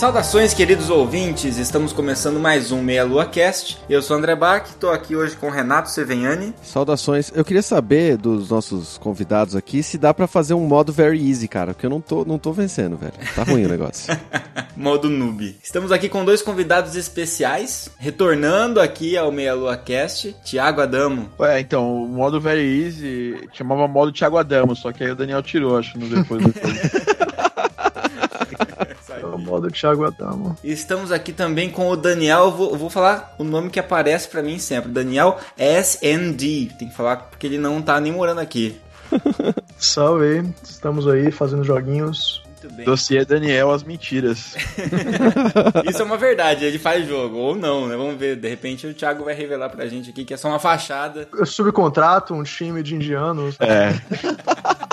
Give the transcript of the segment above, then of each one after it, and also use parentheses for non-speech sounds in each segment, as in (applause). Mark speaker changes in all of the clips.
Speaker 1: Saudações, queridos ouvintes! Estamos começando mais um Meia Lua Cast. Eu sou o André Bach, estou aqui hoje com o Renato Seveniani.
Speaker 2: Saudações. Eu queria saber dos nossos convidados aqui se dá para fazer um modo very easy, cara, porque eu não tô, não tô vencendo, velho. Tá ruim o (laughs) negócio. (laughs)
Speaker 1: modo noob. Estamos aqui com dois convidados especiais, retornando aqui ao Meia Lua Cast, Thiago Adamo.
Speaker 3: Ué, então, o modo very easy chamava modo Thiago Adamo, só que aí o Daniel tirou, acho, no depois do (laughs)
Speaker 4: modo Thiago Adamo.
Speaker 1: Estamos aqui também com o Daniel, vou, vou falar o nome que aparece para mim sempre, Daniel SND. Tem que falar porque ele não tá nem morando aqui. (laughs)
Speaker 4: Salve, estamos aí fazendo joguinhos.
Speaker 3: Dossiê Daniel as mentiras. (laughs)
Speaker 1: Isso é uma verdade, ele faz jogo, ou não, né? Vamos ver, de repente o Thiago vai revelar pra gente aqui que é só uma fachada.
Speaker 4: Eu subcontrato um time de indianos.
Speaker 3: É. (laughs)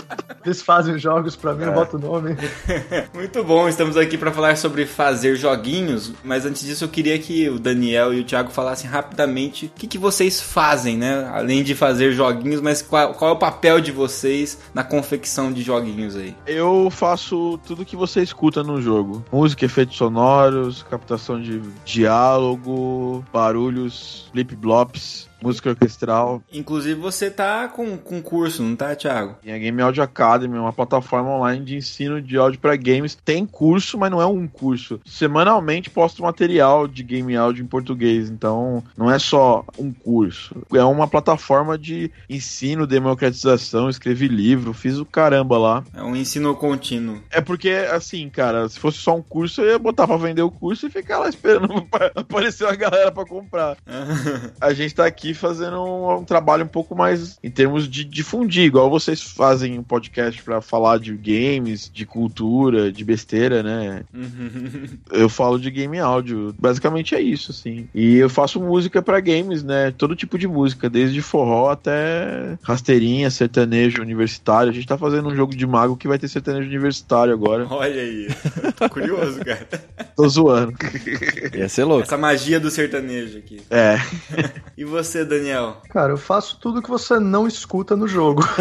Speaker 4: Eles fazem jogos pra mim, é. eu boto o nome. (laughs)
Speaker 1: Muito bom, estamos aqui para falar sobre fazer joguinhos, mas antes disso eu queria que o Daniel e o Thiago falassem rapidamente o que, que vocês fazem, né? Além de fazer joguinhos, mas qual, qual é o papel de vocês na confecção de joguinhos aí?
Speaker 3: Eu faço tudo que você escuta no jogo: música, efeitos sonoros, captação de diálogo, barulhos, flip blops música orquestral.
Speaker 1: Inclusive você tá com, com curso, não tá, Thiago?
Speaker 3: Tem a Game Audio Academy, uma plataforma online de ensino de áudio para games. Tem curso, mas não é um curso. Semanalmente posto material de game áudio em português, então não é só um curso. É uma plataforma de ensino, democratização, escrevi livro, fiz o caramba lá.
Speaker 1: É um ensino contínuo.
Speaker 3: É porque, assim, cara, se fosse só um curso, eu ia botar pra vender o curso e ficar lá esperando (laughs) aparecer a galera pra comprar. (laughs) a gente tá aqui aqui fazendo um, um, trabalho um pouco mais em termos de difundir, igual vocês fazem um podcast para falar de games, de cultura, de besteira, né? Uhum. Eu falo de game áudio. Basicamente é isso, assim. E eu faço música para games, né? Todo tipo de música, desde forró até rasteirinha, sertanejo universitário. A gente tá fazendo um jogo de mago que vai ter sertanejo universitário agora.
Speaker 1: Olha aí. Tô curioso, cara.
Speaker 3: Tô zoando.
Speaker 2: Ia ser louco.
Speaker 1: Essa magia do sertanejo aqui.
Speaker 3: É.
Speaker 1: e você você, Daniel?
Speaker 4: Cara, eu faço tudo que você não escuta no jogo. (laughs)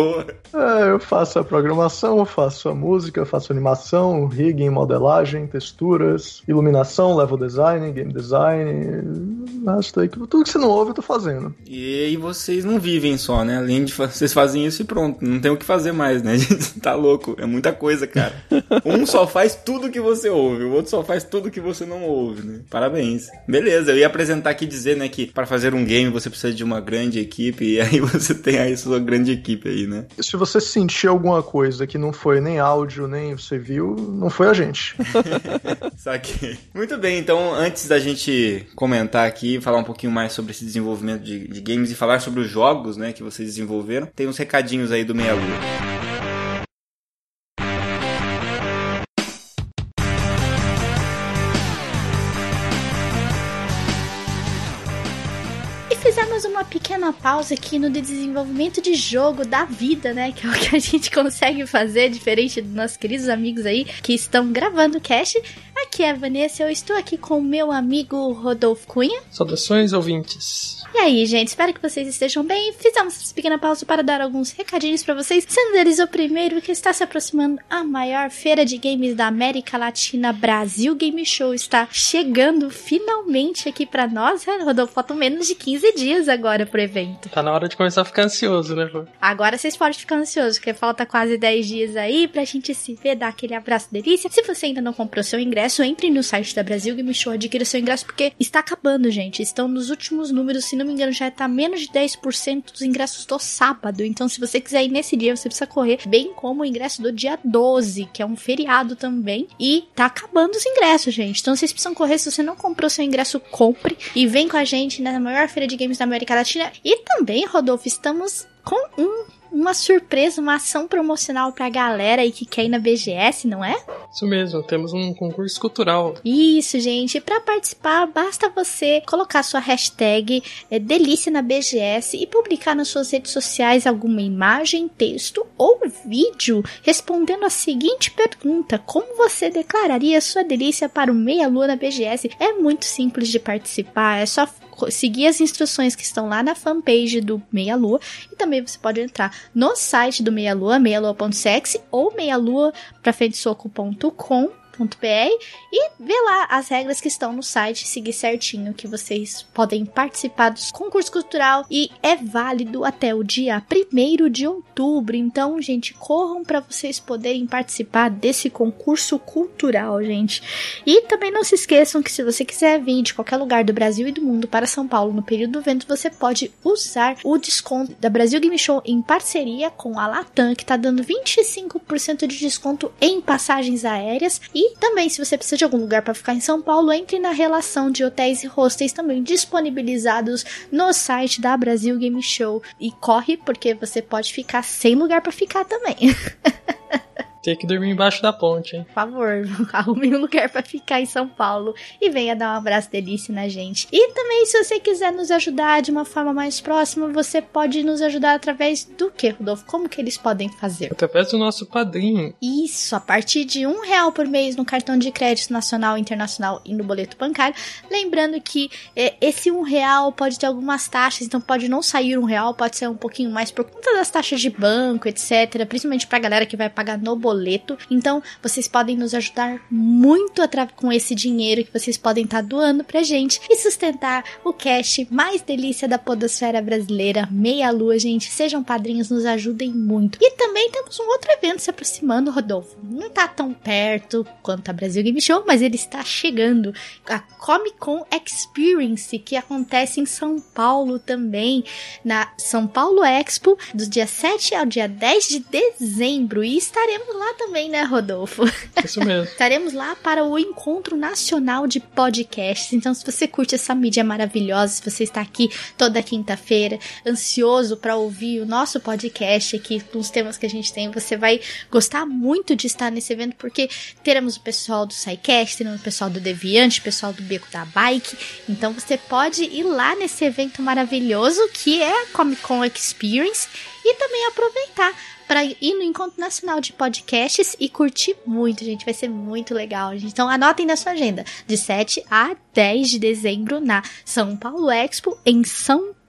Speaker 1: Boa.
Speaker 4: É, eu faço a programação, faço a música, faço animação, rigging, modelagem, texturas, iluminação, level design, game design. Basta aí. Tudo que você não ouve, eu tô fazendo.
Speaker 1: E aí vocês não vivem só, né? Além de vocês fazem isso e pronto. Não tem o que fazer mais, né? (laughs) tá louco. É muita coisa, cara. Um só faz tudo que você ouve, o outro só faz tudo que você não ouve, né? Parabéns. Beleza, eu ia apresentar aqui dizer, né, que para fazer um game você precisa de uma grande equipe e aí (laughs) você tem aí sua grande equipe aí, né?
Speaker 4: Se você sentir alguma coisa que não foi nem áudio, nem você viu, não foi a gente. (laughs)
Speaker 1: Saquei. Muito bem, então antes da gente comentar aqui, falar um pouquinho mais sobre esse desenvolvimento de, de games e falar sobre os jogos, né, que vocês desenvolveram, tem uns recadinhos aí do Meia Lua.
Speaker 5: Uma pausa aqui no desenvolvimento de jogo da vida, né? Que é o que a gente (laughs) consegue fazer, diferente dos nossos queridos amigos aí que estão gravando o cast. Aqui é a Vanessa, eu estou aqui com o meu amigo Rodolfo Cunha.
Speaker 6: Saudações, ouvintes.
Speaker 5: E aí, gente, espero que vocês estejam bem. Fizemos essa pequena pausa para dar alguns recadinhos para vocês, sendo deles o primeiro que está se aproximando a maior feira de games da América Latina, Brasil Game Show, está chegando finalmente aqui para nós, né, Rodolfo? Faltam menos de 15 dias agora pro evento.
Speaker 6: Tá na hora de começar a ficar ansioso, né, pô?
Speaker 5: Agora vocês podem ficar ansiosos, porque falta quase 10 dias aí pra gente se ver, dar aquele abraço delícia. Se você ainda não comprou seu ingresso, entre no site da Brasil Game Show, adquira seu ingresso, porque está acabando, gente. Estão nos últimos números, se não me engano, já tá menos de 10% dos ingressos do sábado. Então, se você quiser ir nesse dia, você precisa correr, bem como o ingresso do dia 12, que é um feriado também. E tá acabando os ingressos, gente. Então, vocês precisam correr. Se você não comprou seu ingresso, compre e vem com a gente na maior feira de games da América Latina. E também, Rodolfo, estamos com um uma surpresa, uma ação promocional pra galera aí que quer ir na BGS, não é?
Speaker 6: Isso mesmo, temos um concurso cultural.
Speaker 5: Isso, gente. Para participar, basta você colocar sua hashtag é, delícia na BGS e publicar nas suas redes sociais alguma imagem, texto ou vídeo respondendo a seguinte pergunta: Como você declararia sua delícia para o Meia Lua na BGS? É muito simples de participar, é só seguir as instruções que estão lá na fanpage do Meia Lua. E também você pode entrar no site do Meia Lua, meialua.sexy ou meialua e ver lá as regras que estão no site, seguir certinho que vocês podem participar do concurso cultural e é válido até o dia 1 de outubro. Então, gente, corram para vocês poderem participar desse concurso cultural, gente. E também não se esqueçam que se você quiser vir de qualquer lugar do Brasil e do mundo para São Paulo no período do evento, você pode usar o desconto da Brasil Game Show em parceria com a Latam, que está dando 25% de desconto em passagens aéreas e também, se você precisa de algum lugar para ficar em São Paulo, entre na relação de hotéis e hostels também disponibilizados no site da Brasil Game Show. E corre, porque você pode ficar sem lugar para ficar também. (laughs)
Speaker 6: Ter que dormir embaixo da ponte, hein?
Speaker 5: Por favor, (laughs) arrume um lugar para ficar em São Paulo e venha dar um abraço delícia na gente. E também, se você quiser nos ajudar de uma forma mais próxima, você pode nos ajudar através do que, Rodolfo? Como que eles podem fazer?
Speaker 6: Através do nosso padrinho.
Speaker 5: Isso, a partir de um real por mês no cartão de crédito nacional, internacional e no boleto bancário. Lembrando que é, esse um real pode ter algumas taxas, então pode não sair um real, pode ser um pouquinho mais por conta das taxas de banco, etc. Principalmente pra galera que vai pagar no boleto boleto. Então, vocês podem nos ajudar muito com esse dinheiro que vocês podem estar tá doando pra gente e sustentar o cash mais delícia da podosfera brasileira, Meia Lua, gente. Sejam padrinhos, nos ajudem muito. E também temos um outro evento se aproximando, Rodolfo. Não tá tão perto quanto a Brasil Game Show, mas ele está chegando. A Comic Con Experience, que acontece em São Paulo também, na São Paulo Expo, do dia 7 ao dia 10 de dezembro. E estaremos lá também, né, Rodolfo?
Speaker 6: Isso mesmo. (laughs)
Speaker 5: Estaremos lá para o Encontro Nacional de Podcasts. Então, se você curte essa mídia maravilhosa, se você está aqui toda quinta-feira, ansioso para ouvir o nosso podcast aqui, com os temas que a gente tem, você vai gostar muito de estar nesse evento, porque teremos o pessoal do SciCast, teremos o pessoal do Deviante, o pessoal do Beco da Bike. Então, você pode ir lá nesse evento maravilhoso que é a Comic Con Experience e também aproveitar para ir no Encontro Nacional de Podcasts e curtir muito, gente. Vai ser muito legal, gente. Então anotem na sua agenda, de 7 a 10 de dezembro na São Paulo Expo, em São Paulo.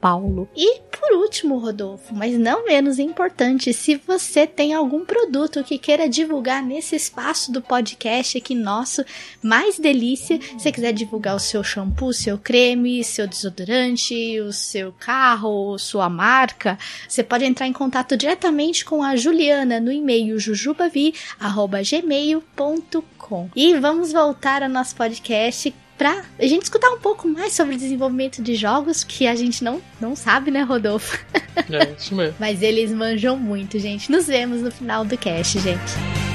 Speaker 5: E por último, Rodolfo, mas não menos importante, se você tem algum produto que queira divulgar nesse espaço do podcast aqui nosso, mais delícia, se quiser divulgar o seu shampoo, seu creme, seu desodorante, o seu carro, sua marca, você pode entrar em contato diretamente com a Juliana no e-mail jujubavi@gmail.com. E vamos voltar ao nosso podcast pra a gente escutar um pouco mais sobre o desenvolvimento de jogos que a gente não, não sabe, né, Rodolfo?
Speaker 6: É, isso mesmo. (laughs)
Speaker 5: Mas eles manjam muito, gente. Nos vemos no final do cast, gente.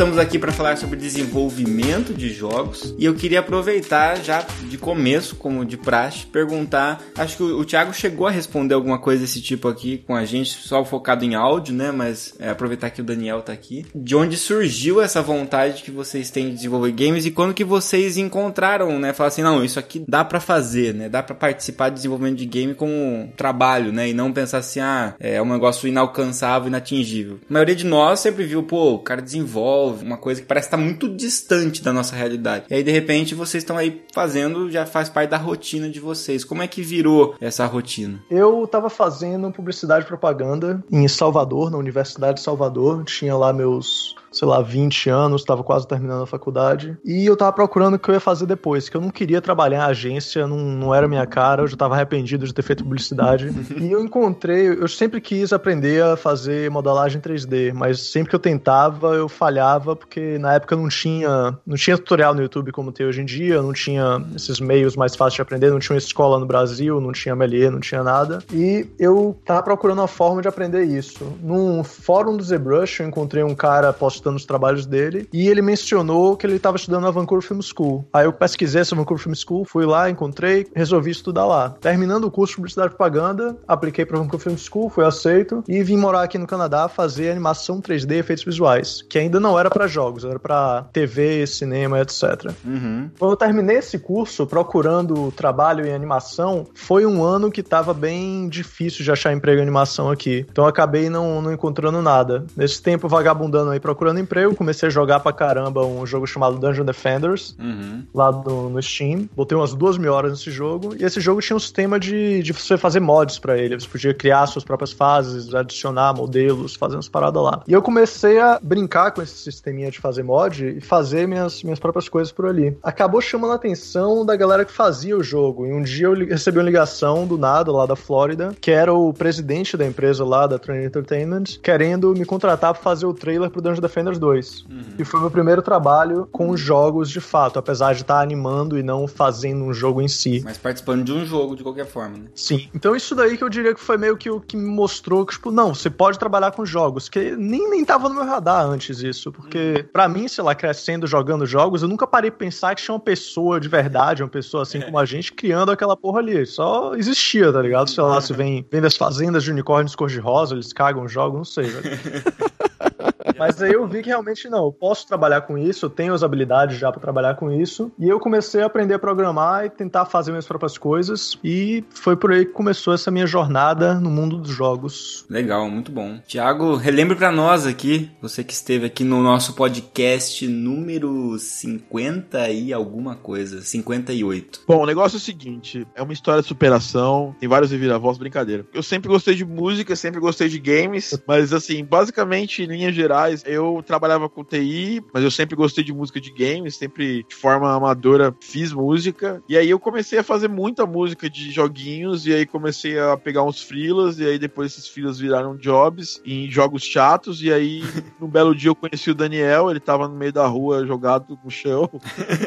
Speaker 1: Estamos aqui para falar sobre desenvolvimento de jogos e eu queria aproveitar já de começo, como de praxe, perguntar. Acho que o, Thiago chegou a responder alguma coisa desse tipo aqui com a gente, só focado em áudio, né? Mas é, aproveitar que o Daniel tá aqui. De onde surgiu essa vontade que vocês têm de desenvolver games e quando que vocês encontraram, né? Falar assim, não, isso aqui dá para fazer, né? Dá para participar do desenvolvimento de game como trabalho, né? E não pensar assim, ah, é um negócio inalcançável, inatingível. A maioria de nós sempre viu, pô, o cara desenvolve uma coisa que parece estar muito distante da nossa realidade. E aí, de repente, vocês estão aí fazendo, já faz parte da rotina de vocês. Como é que virou essa rotina?
Speaker 4: Eu estava fazendo publicidade e propaganda em Salvador, na Universidade de Salvador. Tinha lá meus sei lá, 20 anos, tava quase terminando a faculdade. E eu tava procurando o que eu ia fazer depois, que eu não queria trabalhar em agência, não, não era minha cara, eu já tava arrependido de ter feito publicidade. (laughs) e eu encontrei, eu sempre quis aprender a fazer modelagem 3D, mas sempre que eu tentava, eu falhava, porque na época não tinha, não tinha tutorial no YouTube como tem hoje em dia, não tinha esses meios mais fáceis de aprender, não tinha uma escola no Brasil, não tinha MLE, não tinha nada. E eu tava procurando uma forma de aprender isso. Num fórum do ZBrush, eu encontrei um cara postando os trabalhos dele e ele mencionou que ele estava estudando na Vancouver Film School. Aí eu pesquisei essa Vancouver Film School, fui lá, encontrei, resolvi estudar lá. Terminando o curso de publicidade e propaganda, apliquei para Vancouver Film School, fui aceito e vim morar aqui no Canadá fazer animação 3D e efeitos visuais, que ainda não era para jogos, era para TV, cinema, etc.
Speaker 1: Uhum.
Speaker 4: Quando eu terminei esse curso, procurando trabalho em animação, foi um ano que tava bem difícil de achar emprego em animação aqui. Então eu acabei não, não encontrando nada. Nesse tempo, vagabundando aí, procurando emprego, comecei a jogar pra caramba um jogo chamado Dungeon Defenders,
Speaker 1: Uhum.
Speaker 4: lá no, no Steam. Botei umas duas mil horas nesse jogo. E esse jogo tinha um sistema de, de você fazer mods pra ele. Você podia criar suas próprias fases, adicionar modelos, fazer umas paradas lá. E eu comecei a brincar com esse sisteminha de fazer mod e fazer minhas, minhas próprias coisas por ali. Acabou chamando a atenção da galera que fazia o jogo. E um dia eu recebi uma ligação do nada, lá da Flórida, que era o presidente da empresa lá, da Train Entertainment, querendo me contratar pra fazer o trailer pro Dungeon Defenders 2. E foi meu primeiro trabalho com jogos de fato, apesar de estar animando e não fazendo um jogo em si.
Speaker 1: Mas participando de um jogo de qualquer forma, né?
Speaker 4: Sim. Então isso daí que eu diria que foi meio que o que me mostrou que, tipo, não, você pode trabalhar com jogos, que nem, nem tava no meu radar antes isso, porque pra mim, sei lá, crescendo, jogando jogos, eu nunca parei pra pensar que tinha uma pessoa de verdade, uma pessoa assim como a gente, criando aquela porra ali. Só existia, tá ligado? Sei lá, se vem, vem das fazendas de unicórnios cor-de-rosa, eles cagam jogos, não sei, velho. (laughs) Mas aí eu vi que realmente não, eu posso trabalhar com isso, eu tenho as habilidades já pra trabalhar com isso. E eu comecei a aprender a programar e tentar fazer minhas próprias coisas. E foi por aí que começou essa minha jornada no mundo dos jogos.
Speaker 1: Legal, muito bom. Tiago, relembre pra nós aqui, você que esteve aqui no nosso podcast número 50 e alguma coisa, 58.
Speaker 3: Bom, o negócio é o seguinte: é uma história de superação, tem vários reviravoltas, brincadeira. Eu sempre gostei de música, sempre gostei de games, mas assim, basicamente, em linhas gerais, eu trabalhava com TI, mas eu sempre gostei de música de games, sempre de forma amadora fiz música. E aí eu comecei a fazer muita música de joguinhos, e aí comecei a pegar uns freelas, e aí depois esses freelas viraram jobs em jogos chatos, e aí (laughs) num belo dia eu conheci o Daniel, ele tava no meio da rua jogado no chão.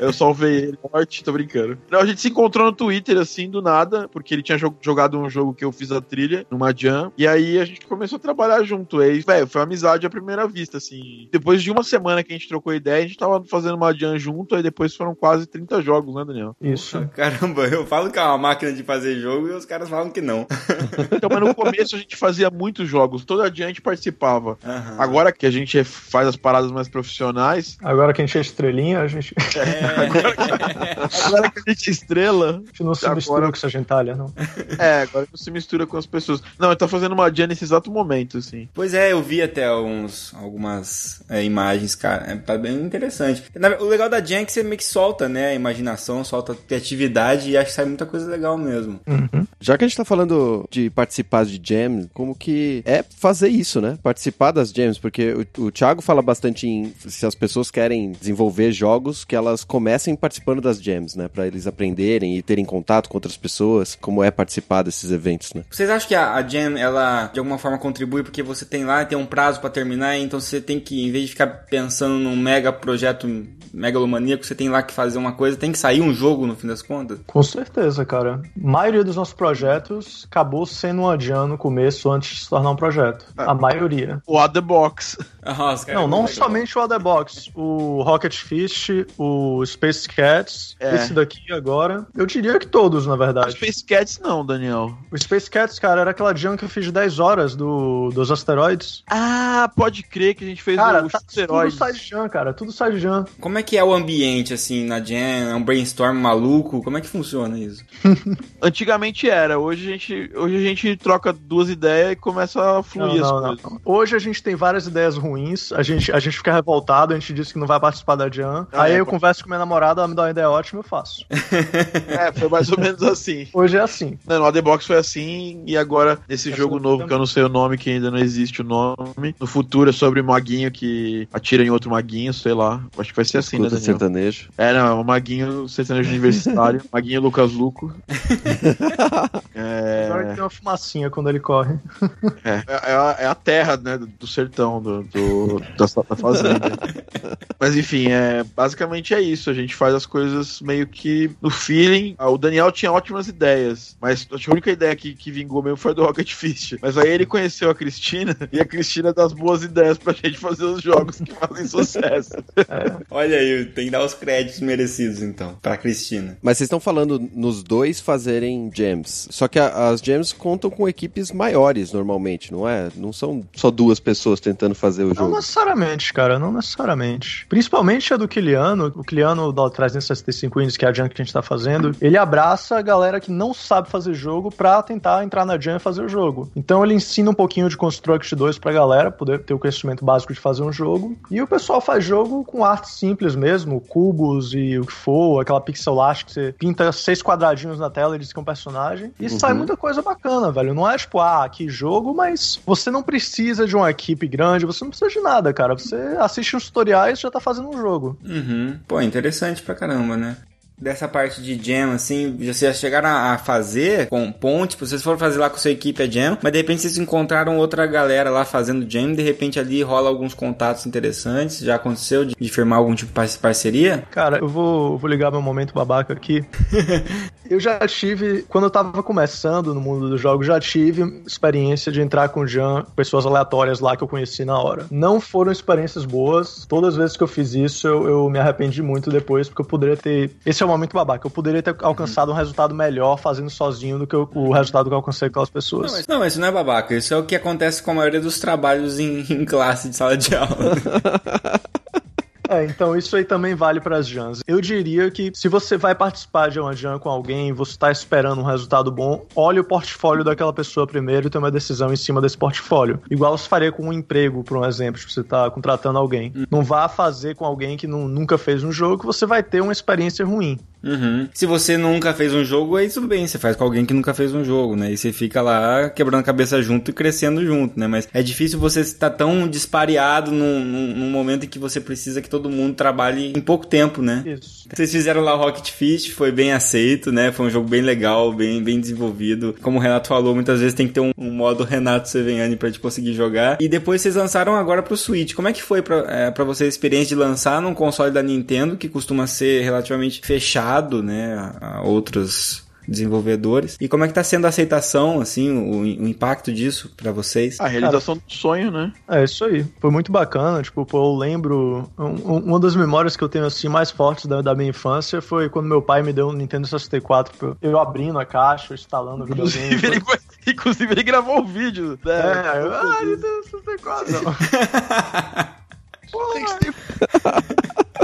Speaker 3: Eu salvei ele morte, tô brincando. Não, a gente se encontrou no Twitter, assim, do nada, porque ele tinha jo- jogado um jogo que eu fiz a trilha, numa jam, e aí a gente começou a trabalhar junto. E aí, velho, foi uma amizade à primeira vista, assim. Depois de uma semana que a gente trocou ideia, a gente tava fazendo uma jam junto, aí depois foram quase 30 jogos, né, Daniel?
Speaker 4: Isso.
Speaker 1: Caramba, eu falo que é uma máquina de fazer jogo e os caras falam que não. (laughs)
Speaker 3: Então, mas no começo a gente fazia muitos jogos, toda dia a gente participava.
Speaker 1: Aham.
Speaker 3: Agora que a gente faz as paradas mais profissionais,
Speaker 4: Agora que a gente é estrelinha, a gente, (laughs)
Speaker 3: agora que a gente é estrela,
Speaker 4: a gente não se
Speaker 3: Agora-
Speaker 4: mistura com essa gentalha, não.
Speaker 3: é, agora não se mistura com as pessoas. Não, ele tá fazendo uma jam nesse exato momento, assim.
Speaker 1: Pois é, eu vi até uns, algumas é, imagens, cara. É, tá bem interessante. O legal da Jam é que você meio que solta, né? A imaginação, solta a criatividade e acho que sai muita coisa legal mesmo.
Speaker 2: Já que a gente tá falando de participar de jams, como que é fazer isso, né? Participar das jams, porque o, o Thiago fala bastante em se as pessoas querem desenvolver jogos, que elas comecem participando das jams, né? Pra eles aprenderem e terem contato com outras pessoas, como é participar desses eventos, né?
Speaker 1: Vocês acham que a, a Jam, ela de alguma forma contribui porque você tem lá, tem um prazo pra terminar, então você tem que, em vez de ficar pensando num mega projeto megalomaníaco, você tem lá que fazer uma coisa, tem que sair um jogo no fim das contas?
Speaker 4: Com certeza, cara. A maioria dos nossos projetos acabou sendo um adian no começo antes de se tornar um projeto. A maioria.
Speaker 3: O Out the Box.
Speaker 1: Cara,
Speaker 4: Não,
Speaker 1: é
Speaker 4: não somente o Otherbox, o Rocket Fist, o Space Cats,
Speaker 3: É.
Speaker 4: esse daqui agora. Eu diria que todos, na verdade.
Speaker 3: Space Cats não, Daniel.
Speaker 4: O Space Cats, cara, era aquela jam que eu fiz de 10 horas do, dos asteroides.
Speaker 3: Ah, pode crer que a gente fez
Speaker 4: Cara,
Speaker 3: o
Speaker 4: tá tudo
Speaker 3: asteroide.
Speaker 4: side jam, cara, tudo side jam.
Speaker 1: Como é que é o ambiente, assim, na Jam? É um brainstorm maluco? Como é que funciona isso? (laughs)
Speaker 3: Antigamente era. Hoje a gente, hoje a gente troca duas ideias e começa a fluir
Speaker 4: Não,
Speaker 3: as
Speaker 4: não,
Speaker 3: coisas.
Speaker 4: não. Hoje a gente tem várias ideias ruins, a gente, a gente fica revoltado, a gente diz que não vai participar da Jam.
Speaker 3: Ah,
Speaker 4: aí
Speaker 3: é,
Speaker 4: eu
Speaker 3: pode-
Speaker 4: converso com minha namorada, ela me dá uma ideia ótima, eu faço. (laughs)
Speaker 3: É, foi mais ou menos assim.
Speaker 4: Hoje é assim.
Speaker 3: Não, no ADBox foi assim, e agora nesse
Speaker 4: É
Speaker 3: jogo novo, que eu não sei o nome, que ainda não existe o nome. No futuro é sobre maguinho que atira em outro maguinho, sei lá. Acho que vai ser assim, né,
Speaker 2: Escuta
Speaker 3: Daniel?
Speaker 2: sertanejo.
Speaker 3: É, não, é um maguinho sertanejo universitário. (laughs) maguinho Lucas Luco. (laughs) é,
Speaker 4: Agora que tem uma fumacinha quando ele corre.
Speaker 3: é, é a, é a terra, né, do, sertão, do, do- da, da fazenda. Mas enfim, é, basicamente é isso. A gente faz as coisas meio que no feeling. Ah, O Daniel tinha ótimas ideias, mas acho que a única ideia que, que vingou mesmo foi a do Rocket Fist. Mas aí ele conheceu a Cristina e a Cristina dá as boas ideias pra gente fazer os jogos que fazem sucesso.
Speaker 1: Olha aí, tem que dar os créditos merecidos então, pra Cristina.
Speaker 2: Mas vocês estão falando nos dois fazerem jams. Só que a- as jams contam com equipes maiores normalmente, não é? Não são só duas pessoas tentando fazer o
Speaker 4: Não
Speaker 2: jogo.
Speaker 4: necessariamente, cara, não necessariamente. Principalmente a do Kiliano, o Kiliano da 365 Indies, que é a Jam que a gente tá fazendo, ele abraça a galera que não sabe fazer jogo pra tentar entrar na Jam e fazer o jogo. Então ele ensina um pouquinho de Construct 2 pra galera poder ter o conhecimento básico de fazer um jogo. E o pessoal faz jogo com arte simples mesmo, cubos e o que for, aquela pixel art que você pinta seis quadradinhos na tela e diz que é um personagem. E sai muita coisa bacana, velho. Não é tipo, ah, que jogo, mas você não precisa de uma equipe grande, você não precisa de nada, cara. Você assiste uns tutoriais e já tá fazendo um jogo.
Speaker 1: Uhum. Pô, interessante pra caramba, né? Dessa parte de jam, assim, vocês chegaram a fazer com ponte, tipo, vocês foram fazer lá com sua equipe a jam, mas de repente vocês encontraram outra galera lá fazendo jam, de repente ali rola alguns contatos interessantes, já aconteceu de, de firmar algum tipo de par- parceria?
Speaker 4: Cara, eu vou, vou ligar meu momento babaca aqui. (laughs) eu já tive, quando eu tava começando no mundo dos jogos, já tive experiência de entrar com o Jean, pessoas aleatórias lá que eu conheci na hora. Não foram experiências boas. Todas as vezes que eu fiz isso, eu, eu me arrependi muito depois, porque eu poderia ter. Esse é o momento babaca. Eu poderia ter alcançado um resultado melhor fazendo sozinho do que o, o resultado que eu alcancei com aquelas pessoas.
Speaker 1: Não mas, não, mas isso não é babaca, isso é o que acontece com a maioria dos trabalhos em, em classe de sala de aula. (laughs)
Speaker 4: É, então isso aí também vale para as jams. Eu diria que se você vai participar de uma jam com alguém e você tá esperando um resultado bom, olhe o portfólio daquela pessoa primeiro e tome uma decisão em cima desse portfólio. Igual você faria com um emprego, por um exemplo, se você tá contratando alguém. Não vá fazer com alguém que não- nunca fez um jogo, que você vai ter uma experiência ruim.
Speaker 1: Uhum. Se você nunca fez um jogo, aí tudo bem, você faz com alguém que nunca fez um jogo, né? E você fica lá quebrando a cabeça junto e crescendo junto, né? Mas é difícil você estar tão dispareado num, num, num momento em que você precisa que todo mundo trabalhe em pouco tempo, né?
Speaker 4: Isso.
Speaker 1: Vocês fizeram lá o Rocket Fist, foi bem aceito, né? Foi um jogo bem legal, bem, bem desenvolvido. Como o Renato falou, muitas vezes tem que ter um, um modo Renato Seveniani pra gente conseguir jogar. E depois vocês lançaram agora pro Switch. Como é que foi pra, é, pra vocês a experiência de lançar num console da Nintendo, que costuma ser relativamente fechado, né? A, outros desenvolvedores. E como é que tá sendo a aceitação, assim, o, o impacto disso pra vocês?
Speaker 3: A realização do sonho, né?
Speaker 4: É isso aí. Foi muito bacana. Tipo, pô, eu lembro. um- uma das memórias que eu tenho assim mais fortes da, da minha infância foi quando meu pai me deu um Nintendo 64. pra Eu, abrindo a caixa, instalando o videogame.
Speaker 3: Inclusive ele, inclusive, ele gravou o vídeo. Né?
Speaker 4: É, eu, ah, Nintendo 64. Não. (laughs) Tem que ser- (laughs)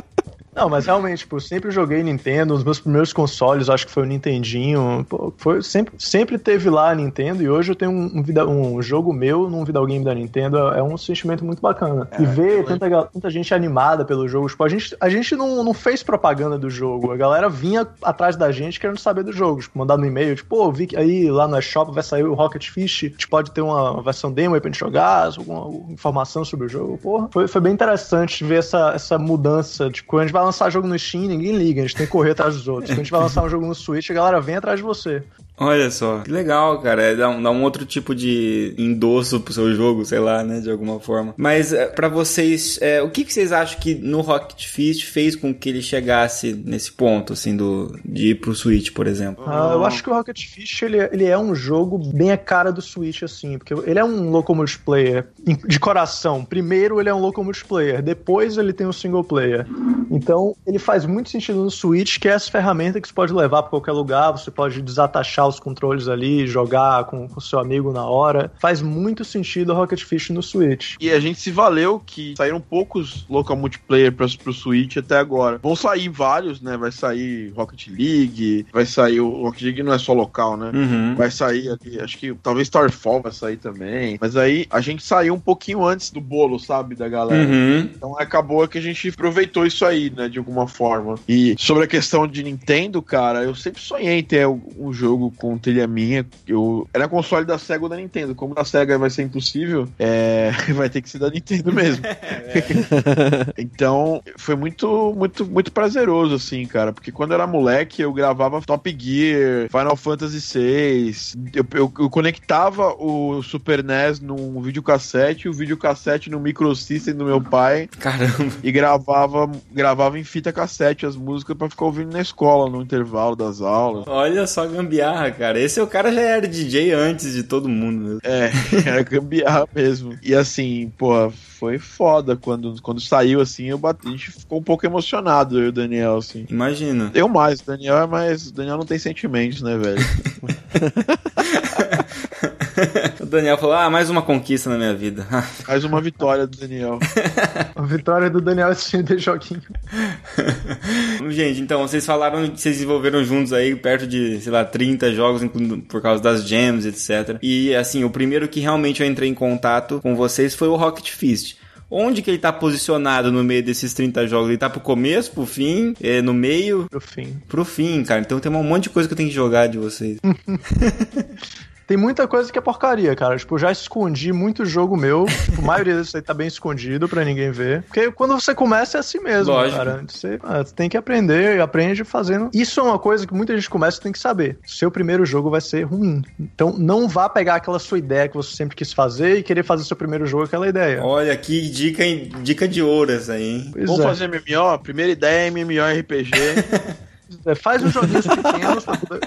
Speaker 4: Não, mas realmente, tipo, eu sempre joguei Nintendo, os meus primeiros consoles, acho que foi o Nintendinho, pô, foi, sempre, sempre teve lá a Nintendo, e hoje eu tenho um, um, vida- um jogo meu num videogame da Nintendo, é um sentimento muito bacana. e ver tanta, tanta gente animada pelo jogo, tipo, a gente, a gente não, não fez propaganda do jogo, a galera vinha atrás da gente querendo saber do jogo, tipo, mandar no e-mail, tipo, pô, vi que aí lá no eShop vai sair o Rocket Fish, a gente pode ter uma versão demo aí pra gente jogar, alguma informação sobre o jogo, porra. Foi, foi bem interessante ver essa, essa mudança, tipo, a gente vai lançar jogo no Steam, ninguém liga, a gente tem que correr atrás dos outros. Quando a gente vai lançar um jogo no Switch, a galera vem atrás de você.
Speaker 1: Olha só, que legal, cara. É dar um, dar um outro tipo de endosso pro seu jogo, sei lá, né, de alguma forma. Mas é, pra vocês, é, o que, que vocês acham que no Rocket Fist fez com que ele chegasse nesse ponto, assim, do, de ir pro Switch, por exemplo?
Speaker 4: Ah, eu acho que o Rocket Fish ele, é- ele é um jogo bem a cara do Switch, assim, porque ele é um local multiplayer de coração. Primeiro ele é um local multiplayer, depois ele tem um single player. Então ele faz muito sentido no Switch, que é essa ferramenta que você pode levar pra qualquer lugar, você pode desatachar os controles ali, jogar com o seu amigo na hora. Faz muito sentido o Rocket Fish no Switch.
Speaker 3: E a gente se valeu que saíram poucos local multiplayer pra, pro Switch até agora. Vão sair vários, né? Vai sair Rocket League, vai sair o Rocket League não é só local, né?
Speaker 1: Uhum.
Speaker 3: Vai sair ali, acho que talvez Starfall vai sair também. Mas aí a gente saiu um pouquinho antes do bolo, sabe, da galera.
Speaker 1: Uhum.
Speaker 3: Então acabou que a gente aproveitou isso aí, né, de alguma forma. E sobre a questão de Nintendo, cara, eu sempre sonhei em ter um jogo com trilha minha. Eu era console da Sega ou da Nintendo. Como da Sega vai ser impossível, é... (laughs) vai ter que ser da Nintendo mesmo. (laughs) então foi muito, muito, muito prazeroso, assim, cara. Porque quando eu era moleque, eu gravava Top Gear, Final Fantasy VI. Eu, eu, eu conectava o Super NES num videocassete, o videocassete no microsystem do meu pai
Speaker 1: Caramba.
Speaker 3: e gravava, gravava em fita cassete as músicas pra ficar ouvindo na escola, no intervalo das aulas.
Speaker 1: Olha só a gambiarra, cara. Esse é o cara já era DJ antes de todo mundo mesmo.
Speaker 3: É, (laughs) era gambiarra mesmo. E assim, pô, foi foda quando, quando saiu assim, eu bati, a gente ficou um pouco emocionado, eu e o Daniel, assim.
Speaker 1: Imagina.
Speaker 3: Eu mais, o Daniel é mais. O Daniel não tem sentimentos, né, velho? (laughs) (laughs)
Speaker 1: o Daniel falou: Ah, mais uma conquista na minha vida. (laughs)
Speaker 3: Mais uma vitória do Daniel.
Speaker 4: A vitória do Daniel é de joguinho. (laughs)
Speaker 1: Gente, então, vocês falaram que vocês desenvolveram juntos aí perto de, sei lá, 30 jogos incluindo por causa das gems, etc. E, assim, o primeiro que realmente eu entrei em contato com vocês foi o Rocket Fist. Onde que ele tá posicionado no meio desses 30 jogos? Ele tá pro começo, pro fim, é, no meio?
Speaker 4: Pro fim.
Speaker 1: Pro fim, cara. Então tem um monte de coisa que eu tenho que jogar de vocês.
Speaker 4: Tem muita coisa que é porcaria, cara. Tipo, eu já escondi muito jogo meu. Tipo, a maioria disso aí tá bem escondido pra ninguém ver. Porque quando você começa é assim mesmo,
Speaker 1: Lógico.
Speaker 4: cara. Você, ah, você tem que aprender e aprende fazendo. Isso é uma coisa que muita gente começa e tem que saber. Seu primeiro jogo vai ser ruim. Então não vá pegar aquela sua ideia que você sempre quis fazer e querer fazer seu primeiro jogo aquela ideia.
Speaker 1: Olha, que dica, dica de ouro essa aí, hein?
Speaker 4: Pois
Speaker 3: Vamos
Speaker 4: é.
Speaker 3: fazer MMO? Primeira ideia é MMORPG. (laughs)
Speaker 4: É, faz uns joguinhos pequenos.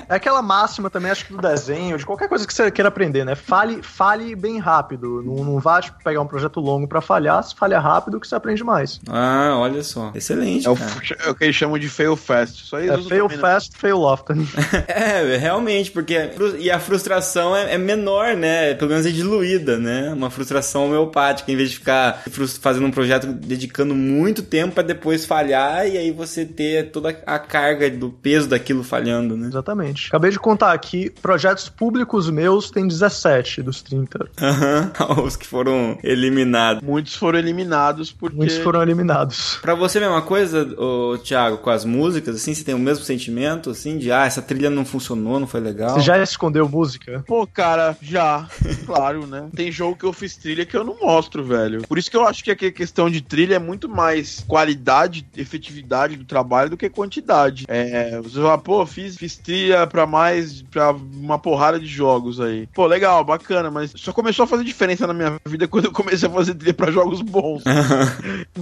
Speaker 4: É aquela máxima também, acho que do desenho, de qualquer coisa que você queira aprender, né? Fale, fale bem rápido. Não, não vá tipo, pegar um projeto longo pra falhar. Se falha rápido, que você aprende mais.
Speaker 1: Ah, olha só. Excelente,
Speaker 3: é, o, é o que eles chamam de fail fast. Só
Speaker 4: É
Speaker 3: eles usam
Speaker 4: fail
Speaker 3: também, né?
Speaker 4: fast, fail often. (laughs)
Speaker 1: É, realmente, porque e a frustração é, é menor, né? Pelo menos é diluída, né? Uma frustração homeopática, em vez de ficar fazendo um projeto dedicando muito tempo pra depois falhar e aí você ter toda a carga do peso daquilo falhando, né?
Speaker 4: Exatamente. Acabei de contar aqui, projetos públicos meus tem 17 dos 30.
Speaker 1: Aham, (laughs) os que foram eliminados.
Speaker 3: Muitos foram eliminados porque.
Speaker 4: Muitos foram eliminados.
Speaker 1: Pra você a mesma coisa, ô, Thiago, com as músicas, assim, você tem o mesmo sentimento, assim, de ah, essa trilha não funcionou, não foi legal.
Speaker 4: Você já escondeu música?
Speaker 3: Pô, cara, já. (laughs) Claro, né? Tem jogo que eu fiz trilha que eu não mostro, velho. Por isso que eu acho que a questão de trilha é muito mais qualidade, efetividade do trabalho do que quantidade. É, você fala, pô, fiz, fiz trilha pra mais, pra uma porrada de jogos aí. Pô, legal, bacana, mas só começou a fazer diferença na minha vida (laughs) quando eu comecei a fazer trilha pra jogos bons. (laughs)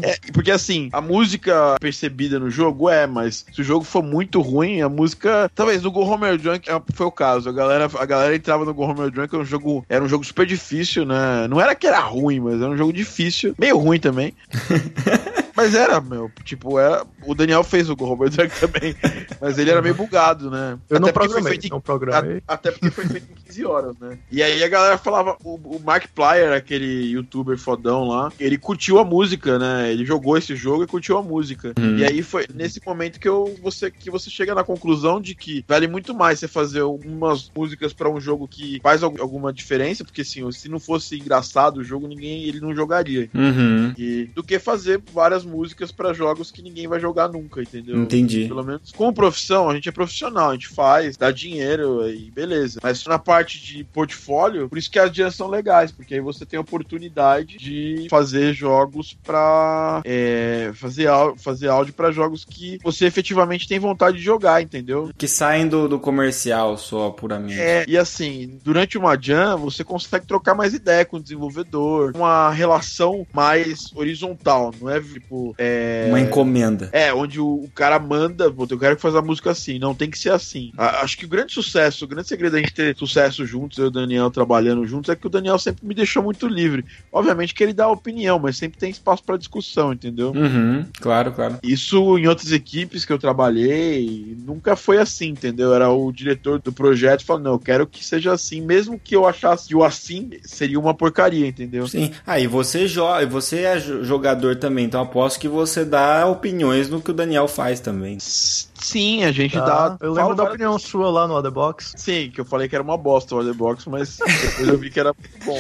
Speaker 3: É, porque assim, a música percebida no jogo é, mas se o jogo for muito ruim, a música. Talvez no Go Homer Drunk é, foi o caso. A galera, a galera entrava no Go Homer Drunk, era um jogo, era um jogo super difícil, né? Não era que era ruim, mas era um jogo difícil. Meio ruim também. (laughs) Mas era, meu, tipo, era, o Daniel fez o Homer Drunk (laughs) também, mas ele era meio bugado, né?
Speaker 4: Eu não
Speaker 3: porque foi
Speaker 4: programei,
Speaker 3: em-
Speaker 4: não programei.
Speaker 3: a- até porque foi feito em 15 horas, né? E aí a galera falava, o, o Mark Plyer, aquele youtuber fodão lá, ele curtiu a música, né? Ele jogou esse jogo e curtiu a música. E aí foi nesse momento que, eu, você, que você chega na conclusão de que vale muito mais você fazer umas músicas pra um jogo que faz al- alguma diferença, porque assim, se não fosse engraçado o jogo, ninguém ele não jogaria.
Speaker 1: Uhum.
Speaker 3: E, do que fazer várias músicas pra jogos que ninguém vai jogar nunca, entendeu?
Speaker 1: Entendi.
Speaker 3: Pelo menos como profissão, a gente é profissional, a gente faz, dá dinheiro e beleza. Mas na parte de portfólio, por isso que as dias são legais, porque aí você tem a oportunidade de fazer jogos pra é, fazer, fazer áudio pra jogos que você efetivamente tem vontade de jogar, entendeu?
Speaker 1: Que saem do, do comercial só, puramente.
Speaker 3: É, e assim, durante uma jam, você consegue trocar mais ideia com o desenvolvedor, uma relação mais horizontal, não é tipo tipo. É...
Speaker 1: Uma encomenda.
Speaker 3: É, onde o, o cara manda, pô, eu quero que faça a música assim, não tem que ser assim. A- acho que o grande sucesso, o grande segredo da gente ter sucesso juntos, eu e o Daniel trabalhando juntos, é que o Daniel sempre me deixou muito livre. Obviamente que ele dá opinião, mas sempre tem espaço pra discussão, entendeu?
Speaker 1: Uhum, claro, claro.
Speaker 3: Isso em outras equipes que eu trabalhei, nunca foi assim, entendeu? Era o diretor do projeto falando, não, eu quero que seja assim, mesmo que eu achasse que o assim seria uma porcaria, entendeu?
Speaker 1: Sim. Ah, e você joga, você é jo- jogador também, então aposto que você dá opiniões no que o Daniel faz também.
Speaker 3: Sim, a gente
Speaker 4: Tá?
Speaker 3: dá.
Speaker 4: Eu lembro da
Speaker 3: várias
Speaker 4: opinião sua lá no Otherbox.
Speaker 3: Sim, que eu falei que era uma bosta o Orderbox, mas (laughs) depois eu vi que era muito bom.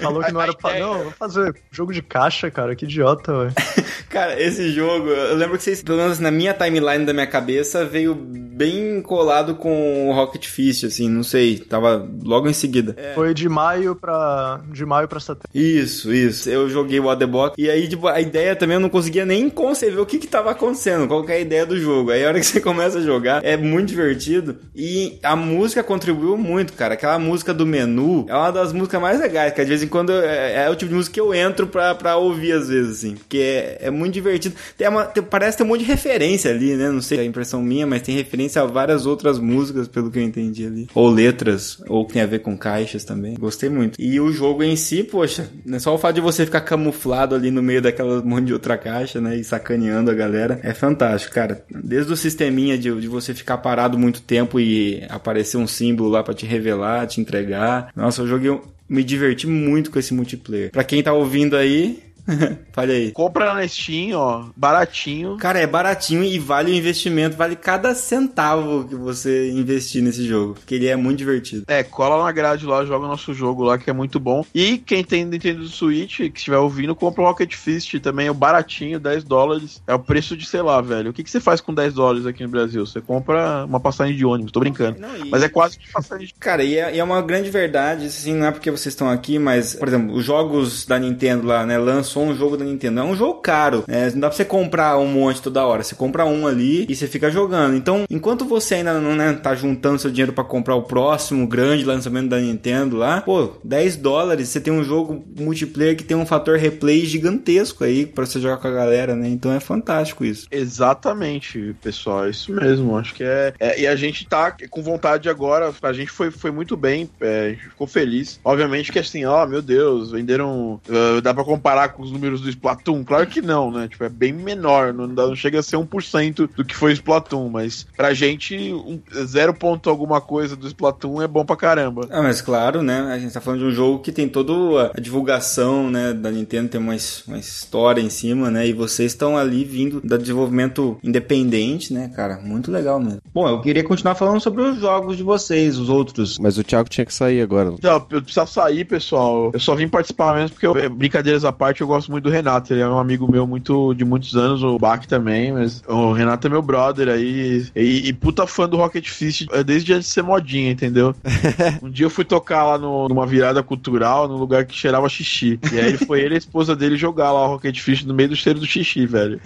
Speaker 4: Falou que não era pra. Não, vou fazer jogo de caixa, cara. Que idiota, ué. (laughs)
Speaker 1: Cara, esse jogo, eu lembro que vocês, pelo menos na minha timeline da minha cabeça, veio bem colado com o Rocket Fist, assim, não sei, tava logo em seguida.
Speaker 4: Foi de maio pra. De maio pra setembro.
Speaker 1: Isso, isso. Eu joguei o Waterbox e aí, tipo, a ideia também eu não conseguia nem conceber o que que tava acontecendo, qual que é a ideia do jogo. Aí a hora que você (laughs) começa a jogar, é muito divertido e a música contribuiu muito, cara. Aquela música do menu é uma das músicas mais legais, que de vez em quando é, é o tipo de música que eu entro pra, pra ouvir às vezes, assim, porque é, é muito divertido. Tem uma, tem- parece ter um monte de referência ali, né? Não sei, é a impressão minha, mas tem referência a várias outras músicas, pelo que eu entendi ali. Ou letras, ou que tem a ver com caixas também. Gostei muito. E o jogo em si, poxa, né, só o fato de você ficar camuflado ali no meio daquela (laughs) monte de outra caixa, né? E sacaneando a galera, é fantástico, cara. Desde o sisteminha de, de você ficar parado muito tempo e aparecer um símbolo lá pra te revelar, te entregar. Nossa, eu joguei. Me diverti muito com esse multiplayer. Pra quem tá ouvindo aí, (laughs) fale aí.
Speaker 3: Compra na Steam, ó, baratinho.
Speaker 1: Cara, é baratinho e vale o investimento, vale cada centavo que você investir nesse jogo, porque ele é muito divertido.
Speaker 3: É, cola na grade lá, joga o nosso jogo lá, que é muito bom. E quem tem Nintendo Switch, que estiver ouvindo, compra o Rocket Fist também, é o baratinho, 10 dólares. É o preço de, sei lá, velho. O que, que você faz com 10 dólares aqui no Brasil? Você compra uma passagem de ônibus, tô brincando.
Speaker 1: Não, e-
Speaker 3: Mas é quase que passagem de...
Speaker 1: Cara, e é, e é uma grande verdade, assim, não é porque vocês estão aqui, mas, por exemplo, os jogos da Nintendo lá, né, lançou um jogo da Nintendo, é um jogo caro, né, não dá pra você comprar um monte toda hora, você compra um ali e você fica jogando. Então, enquanto você ainda não, né, tá juntando seu dinheiro pra comprar o próximo grande lançamento da Nintendo lá, pô, 10 dólares, você tem um jogo multiplayer que tem um fator replay gigantesco aí pra você jogar com a galera, né, então é fantástico isso.
Speaker 3: Exatamente, pessoal, é isso mesmo. Acho que é, é- E a gente tá com vontade agora. A gente foi, foi muito bem, é, a gente ficou feliz. Obviamente que assim, ó, meu Deus, venderam. ah, dá pra comparar com os números do Splatoon? Claro que não, né? Tipo, é bem menor, não, não chega a ser 1% do que foi o Splatoon, mas pra gente, um, 0 ponto alguma coisa do Splatoon é bom pra caramba.
Speaker 1: Ah, mas claro, né? A gente tá falando de um jogo que tem toda a- divulgação, né, da Nintendo, tem uma, uma história em cima, né? E vocês estão ali vindo do desenvolvimento independente, né, cara? Muito legal mesmo. Bom, eu queria continuar falando sobre os jogos de vocês, os outros.
Speaker 2: Mas o Thiago tinha que sair agora.
Speaker 3: Então, eu preciso sair, pessoal. Eu só vim participar mesmo porque, eu- brincadeiras à parte, eu gosto muito do Renato. Ele é um amigo meu muito de muitos anos, o Bach também, mas o Renato é meu brother aí. E, e puta fã do Rocket Fist é desde antes de ser modinha, entendeu? (laughs) um dia eu fui tocar lá no- numa virada cultural, num lugar que cheirava xixi. E aí foi ele e a esposa dele jogar lá o Rocket Fist no meio do cheiro do xixi, velho.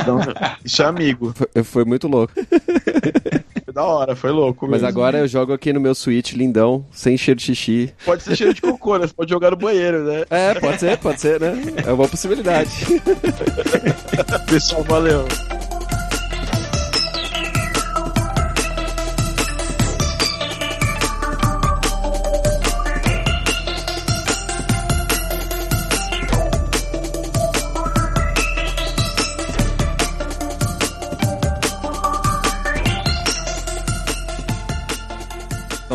Speaker 3: Então, isso é amigo.
Speaker 2: Foi, foi muito louco. (laughs)
Speaker 3: Da hora, foi louco.
Speaker 2: Mas
Speaker 3: mesmo.
Speaker 2: agora eu jogo aqui no meu Switch lindão, sem cheiro de xixi.
Speaker 3: Pode ser cheiro de cocô, né? Você pode jogar no banheiro, né?
Speaker 2: É, pode ser, pode ser, né? É uma possibilidade. (laughs)
Speaker 3: Pessoal, valeu.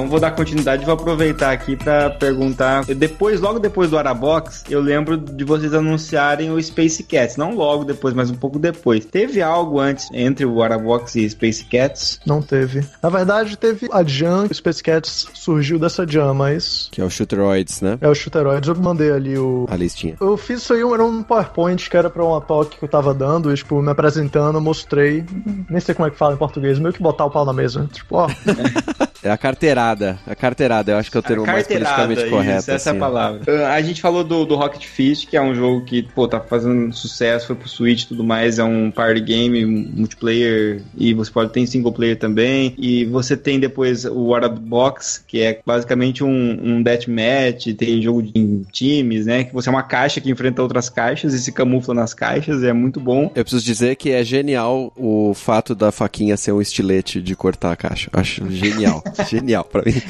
Speaker 1: Vou dar continuidade e vou aproveitar aqui pra perguntar. Depois, logo depois do Arabox, eu lembro de vocês anunciarem o Space Cats. Não logo depois, mas um pouco depois. Teve algo antes entre o Arabox e Space Cats?
Speaker 4: Não teve. Na verdade, teve a Jam, o Space Cats surgiu dessa Jam, mas.
Speaker 2: que é o Shooteroids, né?
Speaker 4: É o Shooteroids. Eu mandei ali o.
Speaker 2: A listinha.
Speaker 4: Eu fiz isso aí, era um PowerPoint que era pra uma talk que eu tava dando, e, tipo, me apresentando, eu mostrei. Nem sei como é que fala em português, meio que botar o pau na mesa. Tipo, ó. (laughs)
Speaker 2: É a carteirada. A carteirada, eu acho que é o termo mais politicamente
Speaker 1: isso,
Speaker 2: correto.
Speaker 1: essa é
Speaker 2: assim.
Speaker 1: a palavra. Ah, A gente falou do, do Rocket Fist, que é um jogo que, pô, tá fazendo sucesso, foi pro Switch e tudo mais, é um party game, multiplayer, e você pode ter em single player também, e você tem depois o War of the Box, que é basicamente um, um deathmatch, tem jogo de, em times, né, que você é uma caixa que enfrenta outras caixas e se camufla nas caixas, é muito bom.
Speaker 2: Eu preciso dizer que é genial o fato da faquinha ser um estilete de cortar a caixa. Acho genial. (laughs) genial pra mim.